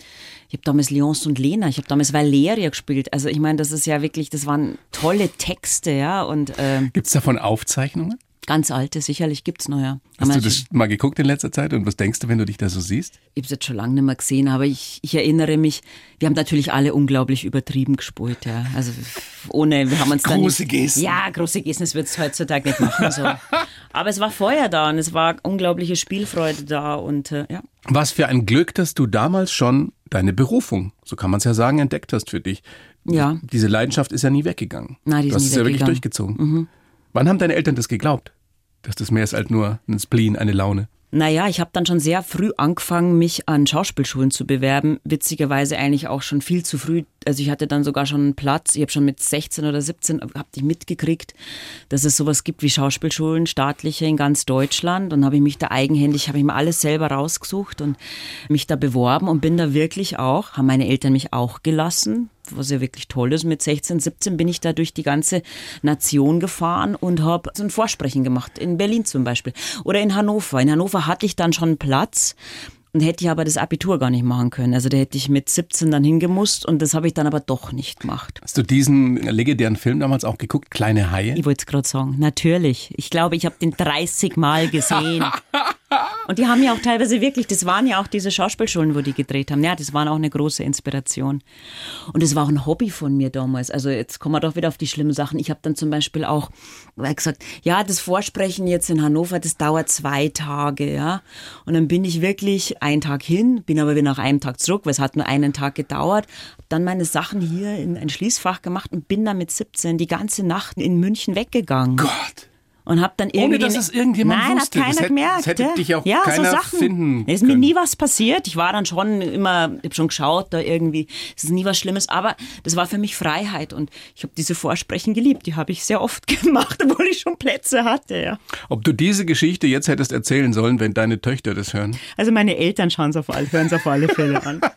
ich habe damals Leonce und Lena, ich habe damals Valeria gespielt. Also ich meine, das ist ja wirklich, das waren tolle Texte, ja, und ähm, Gibt es davon Aufzeichnungen? Ganz alte, sicherlich gibt's ja. Hast du das mal geguckt in letzter Zeit und was denkst du, wenn du dich da so siehst? Ich habe es jetzt schon lange nicht mehr gesehen, aber ich, ich erinnere mich, wir haben natürlich alle unglaublich übertrieben gespult, ja. Also ohne, wir haben uns dann Große Gesten. Ja, große Gesten, das wird es heutzutage nicht machen. So. [laughs] aber es war Feuer da und es war unglaubliche Spielfreude da und äh, ja. Was für ein Glück, dass du damals schon deine Berufung, so kann man es ja sagen, entdeckt hast für dich. Ja. Diese Leidenschaft ist ja nie weggegangen. Nein, die ist du hast nie es ja wirklich durchgezogen. Wann haben deine Eltern das geglaubt? Dass das mehr ist als nur ein Spleen, eine Laune. Naja, ich habe dann schon sehr früh angefangen, mich an Schauspielschulen zu bewerben. Witzigerweise eigentlich auch schon viel zu früh. Also ich hatte dann sogar schon einen Platz. Ich habe schon mit 16 oder 17 hab ich mitgekriegt, dass es sowas gibt wie Schauspielschulen, staatliche in ganz Deutschland. Und habe ich mich da eigenhändig, habe ich mir alles selber rausgesucht und mich da beworben und bin da wirklich auch, haben meine Eltern mich auch gelassen, was ja wirklich toll ist. Mit 16, 17 bin ich da durch die ganze Nation gefahren und habe so ein Vorsprechen gemacht. In Berlin zum Beispiel. Oder in Hannover. In Hannover hatte ich dann schon Platz. Und hätte ich aber das Abitur gar nicht machen können. Also da hätte ich mit 17 dann hingemusst und das habe ich dann aber doch nicht gemacht. Hast du diesen legendären Film damals auch geguckt, Kleine Haie? Ich wollte es gerade sagen, natürlich. Ich glaube, ich habe den 30 Mal gesehen. [laughs] Und die haben ja auch teilweise wirklich, das waren ja auch diese Schauspielschulen, wo die gedreht haben. Ja, das war auch eine große Inspiration. Und es war auch ein Hobby von mir damals. Also jetzt kommen wir doch wieder auf die schlimmen Sachen. Ich habe dann zum Beispiel auch gesagt, ja, das Vorsprechen jetzt in Hannover, das dauert zwei Tage, ja. Und dann bin ich wirklich einen Tag hin, bin aber wieder nach einem Tag zurück, weil es hat nur einen Tag gedauert. Dann meine Sachen hier in ein Schließfach gemacht und bin dann mit 17 die ganze Nacht in München weggegangen. Gott! Und hab dann irgendwie. dass es irgendjemand Nein, wusste. hat keiner Das hätte- gemerkt. das hätte ja. dich auch ja, keiner so Sachen. finden Es ist mir nie was passiert. Ich war dann schon immer, ich habe schon geschaut, da irgendwie, es ist nie was Schlimmes, aber das war für mich Freiheit und ich habe diese Vorsprechen geliebt. Die habe ich sehr oft [laughs] gemacht, obwohl ich schon Plätze hatte, ja. Ob du diese Geschichte jetzt hättest erzählen sollen, wenn deine Töchter das hören? Also meine Eltern schauen es auf alle, hören es auf alle Fälle an. [laughs]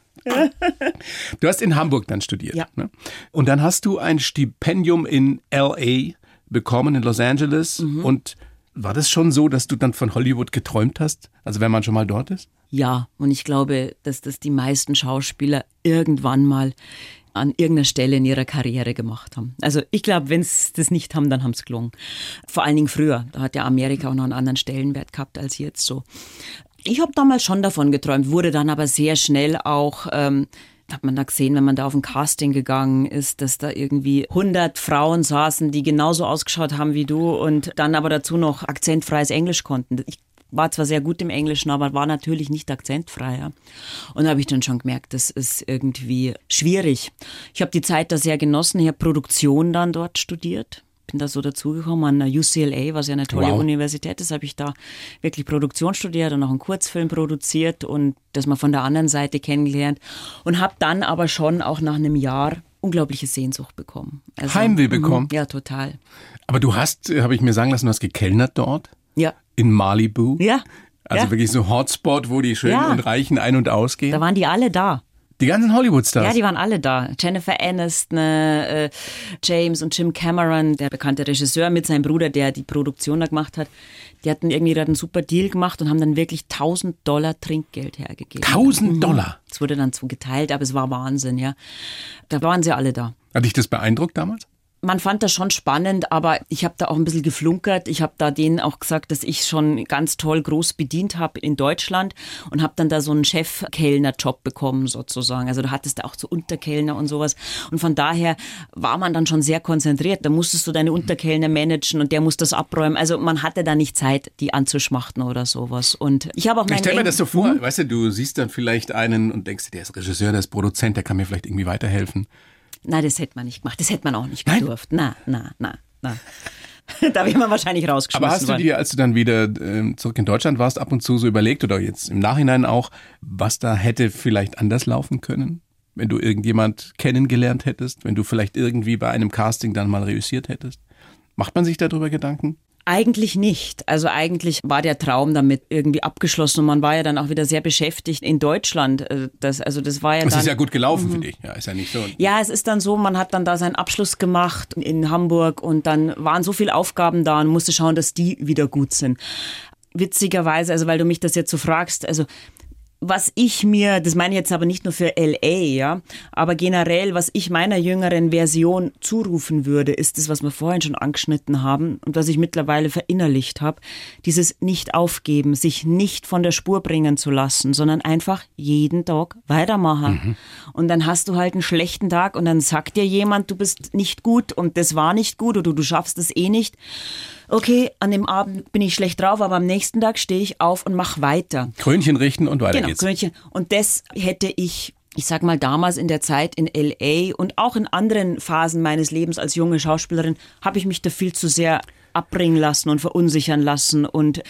Du hast in Hamburg dann studiert. Ja. Ne? Und dann hast du ein Stipendium in LA bekommen in Los Angeles Mhm. und war das schon so, dass du dann von Hollywood geträumt hast? Also wenn man schon mal dort ist? Ja, und ich glaube, dass das die meisten Schauspieler irgendwann mal an irgendeiner Stelle in ihrer Karriere gemacht haben. Also ich glaube, wenn sie das nicht haben, dann haben sie gelungen. Vor allen Dingen früher. Da hat ja Amerika auch noch einen anderen Stellenwert gehabt als jetzt so. Ich habe damals schon davon geträumt, wurde dann aber sehr schnell auch... Ähm, hat man da gesehen, wenn man da auf ein Casting gegangen ist, dass da irgendwie 100 Frauen saßen, die genauso ausgeschaut haben wie du und dann aber dazu noch akzentfreies Englisch konnten. Ich war zwar sehr gut im Englischen, aber war natürlich nicht akzentfrei. Und da habe ich dann schon gemerkt, das ist irgendwie schwierig. Ich habe die Zeit da sehr genossen. Ich habe Produktion dann dort studiert. Bin da so dazugekommen an der UCLA, was ja eine tolle Wow. Universität ist, habe ich da wirklich Produktion studiert und auch einen Kurzfilm produziert und das mal von der anderen Seite kennengelernt. Und habe dann aber schon auch nach einem Jahr unglaubliche Sehnsucht bekommen. Also, Heimweh bekommen? mhm, Ja, total. Aber du hast, habe ich mir sagen lassen, du hast gekellnert dort Ja, in Malibu. ja. Also ja. wirklich so Hotspot, wo die Schönen Ja. und Reichen ein- und ausgehen. Da waren die alle da. Die ganzen Hollywood-Stars. Ja, die waren alle da. Jennifer Aniston, äh, James und Jim Cameron, der bekannte Regisseur mit seinem Bruder, der die Produktion da gemacht hat. Die hatten irgendwie da einen super Deal gemacht und haben dann wirklich 1000 Dollar Trinkgeld hergegeben. 1000 Dollar. Es wurde dann so geteilt, aber es war Wahnsinn, ja. Da waren sie alle da. Hat dich das beeindruckt damals? Man fand das schon spannend, aber ich habe da auch ein bisschen geflunkert. Ich habe da denen auch gesagt, dass ich schon ganz toll groß bedient habe in Deutschland und habe dann da so einen Chefkellner-Job bekommen sozusagen. Also da hattest du auch so Unterkellner und sowas. Und von daher war man dann schon sehr konzentriert. Da musstest du deine Unterkellner managen und der muss das abräumen. Also man hatte da nicht Zeit, die anzuschmachten oder sowas. Und ich habe auch Ich meinen stell mir das so vor, weißt du, du siehst dann vielleicht einen und denkst, der ist Regisseur, der ist Produzent, der kann mir vielleicht irgendwie weiterhelfen. Nein, das hätte man nicht gemacht. Das hätte man auch nicht Nein? gedurft. Na, na, na, na. [laughs] da wäre man wahrscheinlich rausgeschmissen Aber hast du dir, als du dann wieder ähm, zurück in Deutschland warst, ab und zu so überlegt oder jetzt im Nachhinein auch, was da hätte vielleicht anders laufen können? Wenn du irgendjemand kennengelernt hättest, wenn du vielleicht irgendwie bei einem Casting dann mal reüssiert hättest? Macht man sich darüber Gedanken? Eigentlich nicht. Also eigentlich war der Traum damit irgendwie abgeschlossen und man war ja dann auch wieder sehr beschäftigt in Deutschland. Äh, Das, also das war ja Das dann. ist ja gut gelaufen für dich. Ja, ist ja nicht so. Ja, es ist dann so, man hat dann da seinen Abschluss gemacht in Hamburg und dann waren so viele Aufgaben da und musste schauen, dass die wieder gut sind. Witzigerweise, also weil du mich das jetzt so fragst, also was ich mir, das meine ich jetzt aber nicht nur für LA, ja, aber generell, was ich meiner jüngeren Version zurufen würde, ist das, was wir vorhin schon angeschnitten haben und was ich mittlerweile verinnerlicht habe, dieses nicht aufgeben, sich nicht von der Spur bringen zu lassen, sondern einfach jeden Tag weitermachen. Und dann hast du halt einen schlechten Tag und dann sagt dir jemand, du bist nicht gut und das war nicht gut oder du schaffst es eh nicht. Okay, an dem Abend bin ich schlecht drauf, aber am nächsten Tag stehe ich auf und mach weiter. Krönchen richten und weiter Genau, geht's. Krönchen. Und das hätte ich, ich sag mal, damals in der Zeit in LA und auch in anderen Phasen meines Lebens als junge Schauspielerin, habe ich mich da viel zu sehr abbringen lassen und verunsichern lassen und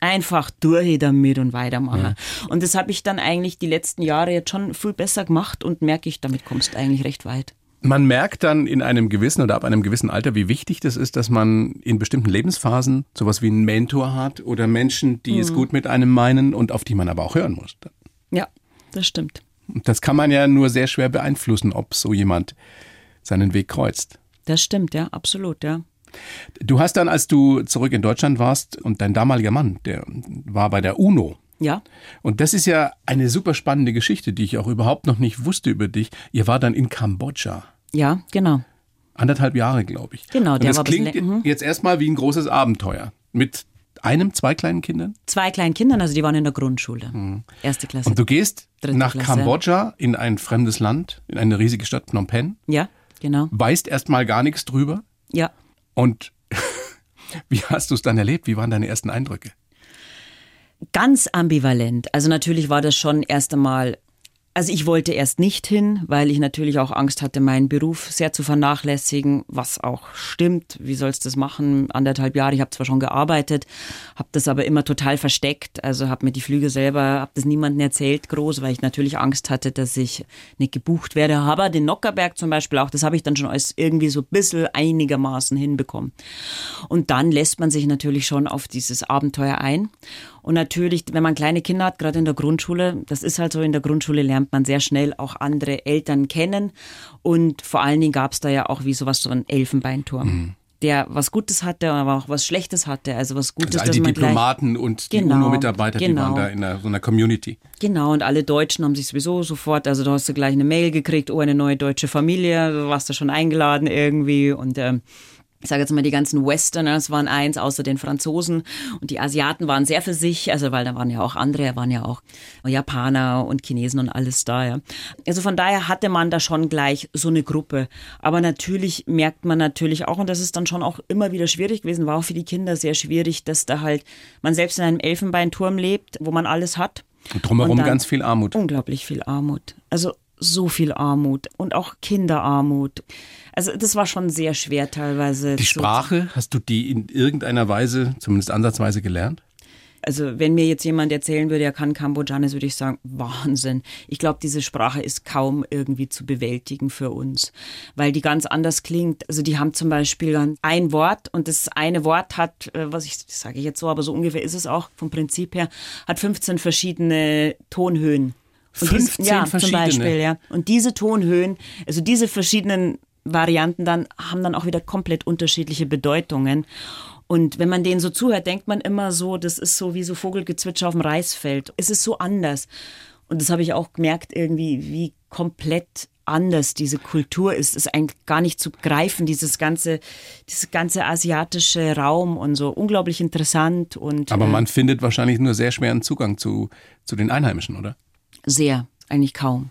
einfach durch damit und weitermachen. Und das habe ich dann eigentlich die letzten Jahre jetzt schon viel besser gemacht und merke ich, damit kommst du eigentlich recht weit. Man merkt dann in einem gewissen oder ab einem gewissen Alter, wie wichtig das ist, dass man in bestimmten Lebensphasen sowas wie einen Mentor hat oder Menschen, die es gut mit einem meinen und auf die man aber auch hören muss. Ja, das stimmt. Und das kann man ja nur sehr schwer beeinflussen, ob so jemand seinen Weg kreuzt. Das stimmt, ja, absolut, ja. Du hast dann, als du zurück in Deutschland warst und dein damaliger Mann, der war bei der UNO. Ja, Und das ist ja eine super spannende Geschichte, die ich auch überhaupt noch nicht wusste über dich. Ihr war dann in Kambodscha. ja, genau. Anderthalb Jahre, glaube ich. Genau, Und der das war bisschen klingt länger, mhm. jetzt erstmal wie ein großes Abenteuer. Mit einem, zwei kleinen Kindern. Zwei kleinen Kindern, also die waren in der Grundschule. Erste Klasse. Und du gehst nach Klasse. Kambodscha in ein fremdes Land, in eine riesige Stadt Phnom Penh, ja, genau. weißt erstmal gar nichts drüber. Ja. Und [laughs] wie hast du es dann erlebt? Wie waren deine ersten Eindrücke? Ganz ambivalent. Also natürlich war das schon erst einmal, also ich wollte erst nicht hin, weil ich natürlich auch Angst hatte, meinen Beruf sehr zu vernachlässigen, was auch stimmt. Wie sollst du das machen? Anderthalb Jahre, ich habe zwar schon gearbeitet, habe das aber immer total versteckt. Also habe mir die Flüge selber, habe das niemandem erzählt groß, weil ich natürlich Angst hatte, dass ich nicht gebucht werde. Aber den Nockerberg zum Beispiel auch, das habe ich dann schon als irgendwie so ein bisschen einigermaßen hinbekommen. Und dann lässt man sich natürlich schon auf dieses Abenteuer ein. Und natürlich, wenn man kleine Kinder hat, gerade in der Grundschule, das ist halt so, in der Grundschule lernt man sehr schnell auch andere Eltern kennen. Und vor allen Dingen gab es da ja auch wie sowas, so einen Elfenbeinturm. der was Gutes hatte, aber auch was Schlechtes hatte. Also was Gutes, also all die Diplomaten und die Genau, UNO-Mitarbeiter, die genau. waren da in einer, so einer Community. Genau, und alle Deutschen haben sich sowieso sofort, also da hast du gleich eine Mail gekriegt, oh, eine neue deutsche Familie, du warst da schon eingeladen irgendwie und ähm, ich sage jetzt mal, die ganzen Westerners waren eins, außer den Franzosen. Und die Asiaten waren sehr für sich, also weil da waren ja auch andere, da waren ja auch Japaner und Chinesen und alles da, ja. Also von daher hatte man da schon gleich so eine Gruppe. Aber natürlich merkt man natürlich auch, und das ist dann schon auch immer wieder schwierig gewesen, war auch für die Kinder sehr schwierig, dass da halt man selbst in einem Elfenbeinturm lebt, wo man alles hat. Und drumherum Und ganz viel Armut. Unglaublich viel Armut. Also so viel Armut und auch Kinderarmut. Also das war schon sehr schwer teilweise. Die Sprache, hast du die in irgendeiner Weise, zumindest ansatzweise gelernt? Also wenn mir jetzt jemand erzählen würde, er kann Kambodschanes, würde ich sagen, Wahnsinn. Ich glaube, diese Sprache ist kaum irgendwie zu bewältigen für uns, weil die ganz anders klingt. Also die haben zum Beispiel dann ein Wort und das eine Wort hat, äh, was ich sage ich jetzt so, aber so ungefähr ist es auch vom Prinzip her, hat 15 verschiedene Tonhöhen. Und 15 ja, verschiedene? Zum Beispiel, ja. Und diese Tonhöhen, also diese verschiedenen Varianten dann haben dann auch wieder komplett unterschiedliche Bedeutungen. Und wenn man denen so zuhört, denkt man immer so, das ist so wie so Vogelgezwitscher auf dem Reisfeld. Es ist so anders. Und das habe ich auch gemerkt, irgendwie, wie komplett anders diese Kultur ist. Es ist eigentlich gar nicht zu greifen, dieses ganze, dieses ganze asiatische Raum und so. Unglaublich interessant und Aber äh, man findet wahrscheinlich nur sehr schweren Zugang zu, zu den Einheimischen, oder? sehr, eigentlich kaum.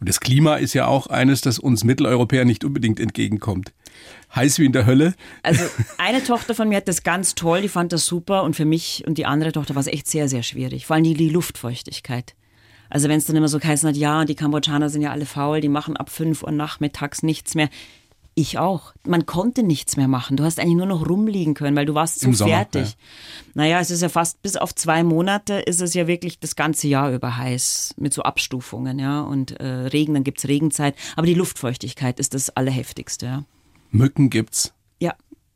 Und das Klima ist ja auch eines, das uns Mitteleuropäer nicht unbedingt entgegenkommt. Heiß wie in der Hölle. Also [laughs] eine Tochter von mir hat das ganz toll, die fand das super und für mich und die andere Tochter war es echt sehr, sehr schwierig. Vor allem die, die Luftfeuchtigkeit. Also wenn es dann immer so geheißen hat, ja, die Kambodschaner sind ja alle faul, die machen ab 5 Uhr nachmittags nichts mehr. Ich auch. Man konnte nichts mehr machen. Du hast eigentlich nur noch rumliegen können, weil du warst Sommer, fertig. Naja, es ist ja fast bis auf zwei Monate ist es ja wirklich das ganze Jahr über heiß mit so Abstufungen, ja. Und äh, Regen, dann gibt's Regenzeit. Aber die Luftfeuchtigkeit ist das Allerheftigste, ja. Mücken gibt's, Ja,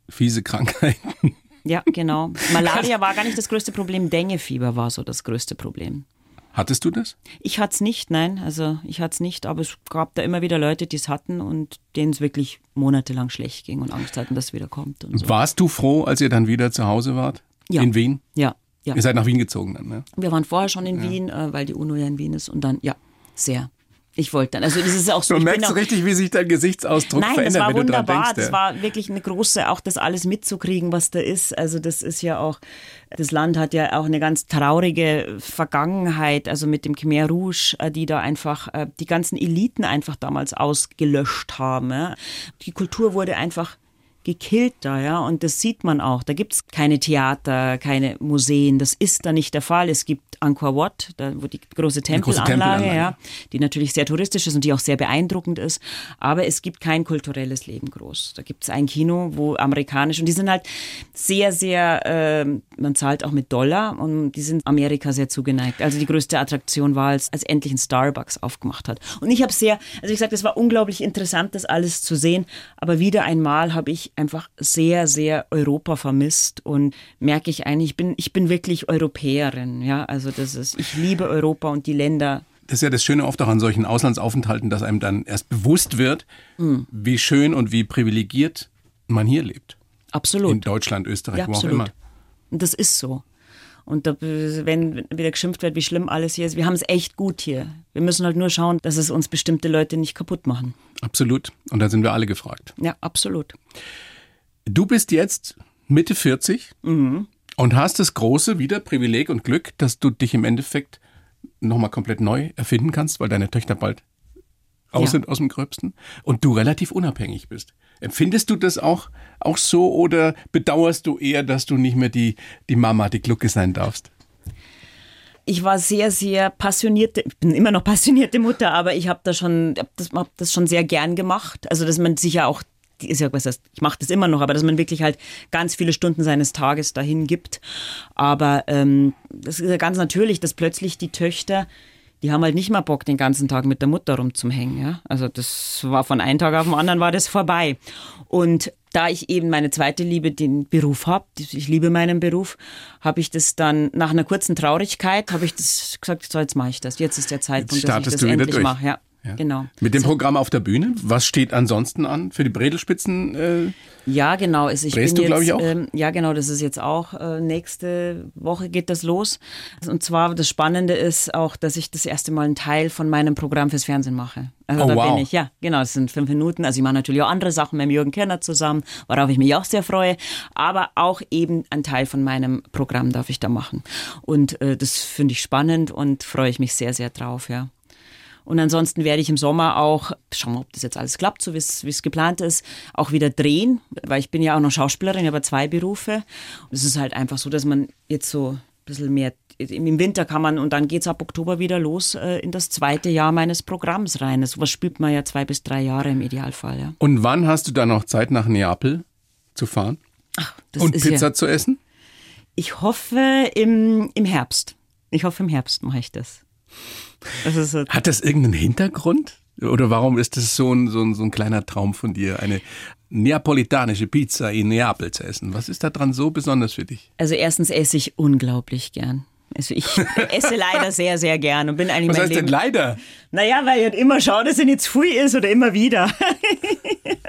fiese Krankheiten. ja, genau. Malaria [laughs] war gar nicht das größte Problem, Denguefieber war so das größte Problem. Hattest du das? Ich hatte es nicht, nein, also ich hatte es nicht, aber es gab da immer wieder Leute, die es hatten und denen es wirklich monatelang schlecht ging und Angst hatten, dass es wieder kommt und so. Warst du froh, als ihr dann wieder zu Hause wart? Ja. In Wien? Ja, ja. Ihr seid nach Wien gezogen dann, ne? Wir waren vorher schon in Wien, äh, weil die UNO ja in Wien ist und dann, ja, sehr. Ich wollte dann, also das ist auch so. Du merkst auch, richtig, wie sich dein Gesichtsausdruck Nein, das verändert, war wenn du dran wunderbar. denkst. das war wirklich eine große, auch das alles mitzukriegen, was da ist. Also das ist ja auch, das Land hat ja auch eine ganz traurige Vergangenheit, also mit dem Khmer Rouge, äh, die da einfach äh, die ganzen Eliten einfach damals ausgelöscht haben. Die Kultur wurde einfach gekillt da, ja, und das sieht man auch. Da gibt's keine Theater, keine Museen, das ist da nicht der Fall. Es gibt Angkor Wat, da wo die große große Tempelanlage, Tempelanlage. ja, die natürlich sehr touristisch ist und die auch sehr beeindruckend ist, aber es gibt kein kulturelles Leben groß. Da gibt's ein Kino, wo amerikanisch, und die sind halt sehr, sehr, äh, man zahlt auch mit Dollar und die sind Amerika sehr zugeneigt. Also die größte Attraktion war, als, als endlich ein Starbucks aufgemacht hat. Und ich habe sehr, also wie gesagt, es war unglaublich interessant, das alles zu sehen, aber wieder einmal habe ich einfach sehr, sehr Europa vermisst und merke ich eigentlich, ich bin, ich bin wirklich Europäerin, ja, also das ist, ich liebe Europa und die Länder Das ist ja das Schöne oft auch an solchen Auslandsaufenthalten, dass einem dann erst bewusst wird, wie schön und wie privilegiert man hier lebt. Absolut. In Deutschland, Österreich, ja, wo auch absolut. immer. Und das ist so. Und da, wenn wieder geschimpft wird, wie schlimm alles hier ist, wir haben es echt gut hier. Wir müssen halt nur schauen, dass es uns bestimmte Leute nicht kaputt machen. Absolut. Und da sind wir alle gefragt. Ja, absolut. Du bist jetzt Mitte 40 Mhm. und hast das große wieder Privileg und Glück, dass du dich im Endeffekt nochmal komplett neu erfinden kannst, weil deine Töchter bald aus Ja. sind aus dem Gröbsten und du relativ unabhängig bist. Empfindest du das auch, auch so oder bedauerst du eher, dass du nicht mehr die, die Mama, die Glucke sein darfst? Ich war sehr, sehr passionierte, ich bin immer noch [laughs] passionierte Mutter, aber ich habe da schon, hab das, hab das schon sehr gern gemacht. Also, dass man sich ja auch, ist ja, was heißt, ich mache das immer noch, aber dass man wirklich halt ganz viele Stunden seines Tages dahin gibt. Aber ähm, das ist ja ganz natürlich, dass plötzlich die Töchter, die haben halt nicht mehr Bock, den ganzen Tag mit der Mutter rumzuhängen. Ja? Also das war von einem Tag auf den anderen war das vorbei. Und da ich eben meine zweite Liebe, den Beruf habe, ich liebe meinen Beruf, habe ich das dann nach einer kurzen Traurigkeit, habe ich das gesagt, so jetzt mache ich das. Jetzt ist der Zeitpunkt, dass ich das endlich mache. Ja. Ja. Genau. Mit dem So- Programm auf der Bühne, was steht ansonsten an für die Bredelspitzen? Äh, Ja, genau. Also ich bin du, jetzt, ich, auch? Ähm, ja, genau. Das ist jetzt auch äh, nächste Woche geht das los. Und zwar das Spannende ist auch, dass ich das erste Mal einen Teil von meinem Programm fürs Fernsehen mache. Also Oh, da wow. bin ich, ja, genau. Das sind fünf Minuten. Also ich mache natürlich auch andere Sachen mit dem Jürgen Kerner zusammen, worauf ich mich auch sehr freue. Aber auch eben ein Teil von meinem Programm darf ich da machen. Und äh, das finde ich spannend und freue ich mich sehr, sehr drauf, ja. Und ansonsten werde ich im Sommer auch, schauen wir, ob das jetzt alles klappt, so wie es es geplant ist, auch wieder drehen, weil ich bin ja auch noch Schauspielerin, ich habe zwei Berufe. Und es ist halt einfach so, dass man jetzt so ein bisschen mehr, im Winter kann man, und dann geht's ab Oktober wieder los äh, in das zweite Jahr meines Programms rein. So was spielt man ja zwei bis drei Jahre im Idealfall, ja. und wann hast du dann noch Zeit, nach Neapel zu fahren? Das und Pizza Ja, zu essen? ich hoffe im, im Herbst. Ich hoffe im Herbst mache ich das. Das Hat das irgendeinen Hintergrund? Oder warum ist das so ein, so ein, so ein kleiner Traum von dir, eine neapolitanische Pizza in Neapel zu essen? Was ist da dran so besonders für dich? Also erstens esse ich unglaublich gern. Also ich [laughs] esse leider sehr, sehr gern und bin eigentlich Was heißt Leben. denn leider? Naja, weil ich halt immer schaue, dass er nicht zu viel ist oder immer wieder. [laughs]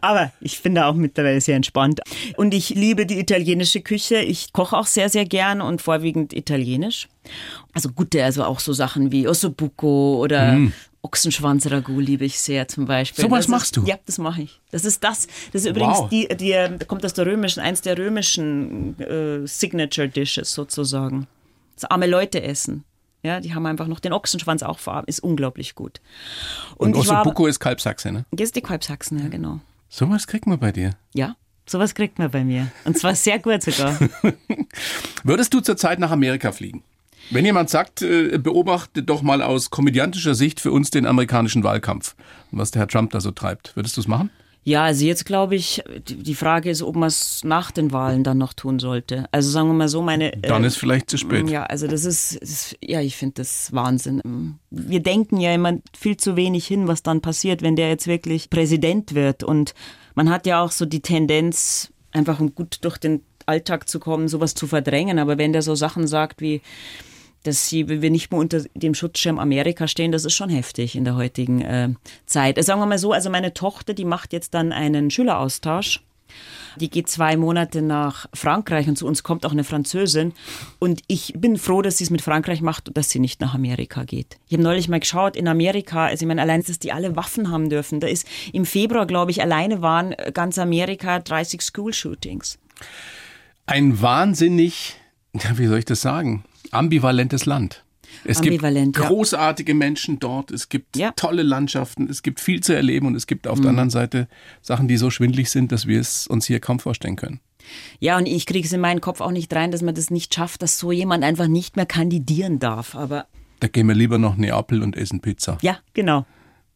Aber ich bin da auch mittlerweile sehr entspannt. Und ich liebe die italienische Küche. Ich koche auch sehr, sehr gern und vorwiegend italienisch. Also gute, also auch so Sachen wie Ossobuco oder Ochsenschwanz-Ragout liebe ich sehr zum Beispiel. Mm. Das ist- machst du? Ja, das mache ich. Das ist das. Das ist übrigens Wow. die, die, äh, kommt aus der römischen, eins der römischen äh, Signature Dishes sozusagen. Das arme Leute essen. Ja, die haben einfach noch den Ochsenschwanz auch verarbeitet. Ist unglaublich gut. Und, war, Ossobuco ist Kalbsachse, ne? ist die Kalbsachsen, ja, genau. Sowas kriegt man bei dir. Ja, sowas kriegt man bei mir. Und zwar sehr gut sogar. [laughs] Würdest du zurzeit nach Amerika fliegen? Wenn jemand sagt, äh, beobachte doch mal aus komödiantischer Sicht für uns den amerikanischen Wahlkampf, was der Herr Trump da so treibt, würdest du es machen? Ja, also jetzt glaube ich, die Frage ist, ob man es nach den Wahlen dann noch tun sollte. Also sagen wir mal so, meine. Dann äh, ist vielleicht zu spät. Ja, also das ist, das ist ja, ich finde das Wahnsinn. Wir denken ja immer viel zu wenig hin, was dann passiert, wenn der jetzt wirklich Präsident wird. Und man hat ja auch so die Tendenz, einfach um gut durch den Alltag zu kommen, sowas zu verdrängen. Aber wenn der so Sachen sagt wie, dass sie, wir nicht mehr unter dem Schutzschirm Amerika stehen, das ist schon heftig in der heutigen äh, Zeit. Also sagen wir mal so, also meine Tochter, die macht jetzt dann einen Schüleraustausch. Die geht zwei Monate nach Frankreich und zu uns kommt auch eine Französin. Und ich bin froh, dass sie es mit Frankreich macht und dass sie nicht nach Amerika geht. Ich habe neulich mal geschaut, in Amerika, also ich meine, allein, dass die alle Waffen haben dürfen. Da ist im Februar, glaube ich, alleine waren äh, ganz Amerika 30 School-Shootings. Ein wahnsinnig, [laughs] wie soll ich das sagen, ambivalentes Land. Es Ambivalent, gibt ja. großartige Menschen dort, es gibt Ja. tolle Landschaften, es gibt viel zu erleben und es gibt auf der Mhm. anderen Seite Sachen, die so schwindlig sind, dass wir es uns hier kaum vorstellen können. Ja, und ich kriege es in meinen Kopf auch nicht rein, dass man das nicht schafft, dass so jemand einfach nicht mehr kandidieren darf. Aber Da gehen wir lieber nach Neapel und essen Pizza. ja, genau.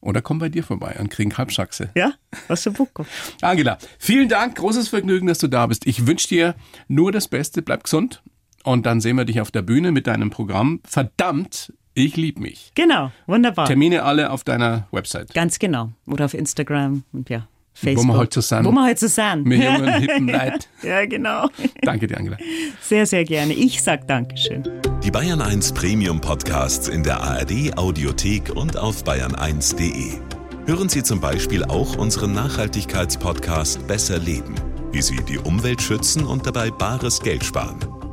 Oder kommen bei dir vorbei und kriegen Halbschachse. Ja, was für Bucko. Angela, vielen Dank, großes Vergnügen, dass du da bist. Ich wünsche dir nur das Beste, bleib gesund und dann sehen wir dich auf der Bühne mit deinem Programm. Verdammt, ich lieb mich. Genau, wunderbar. Termine alle auf deiner Website. Ganz genau. Oder auf Instagram und ja, Facebook. Wo wir so sind. Wo wir so sind. Mir jungen, [laughs] hippen Leid. Ja, genau. Danke dir, Angela. Sehr, sehr gerne. Ich sag Dankeschön. Die Bayern 1 Premium Podcasts in der ARD Audiothek und auf bayern1.de. Hören Sie zum Beispiel auch unseren Nachhaltigkeitspodcast Besser Leben, wie Sie die Umwelt schützen und dabei bares Geld sparen.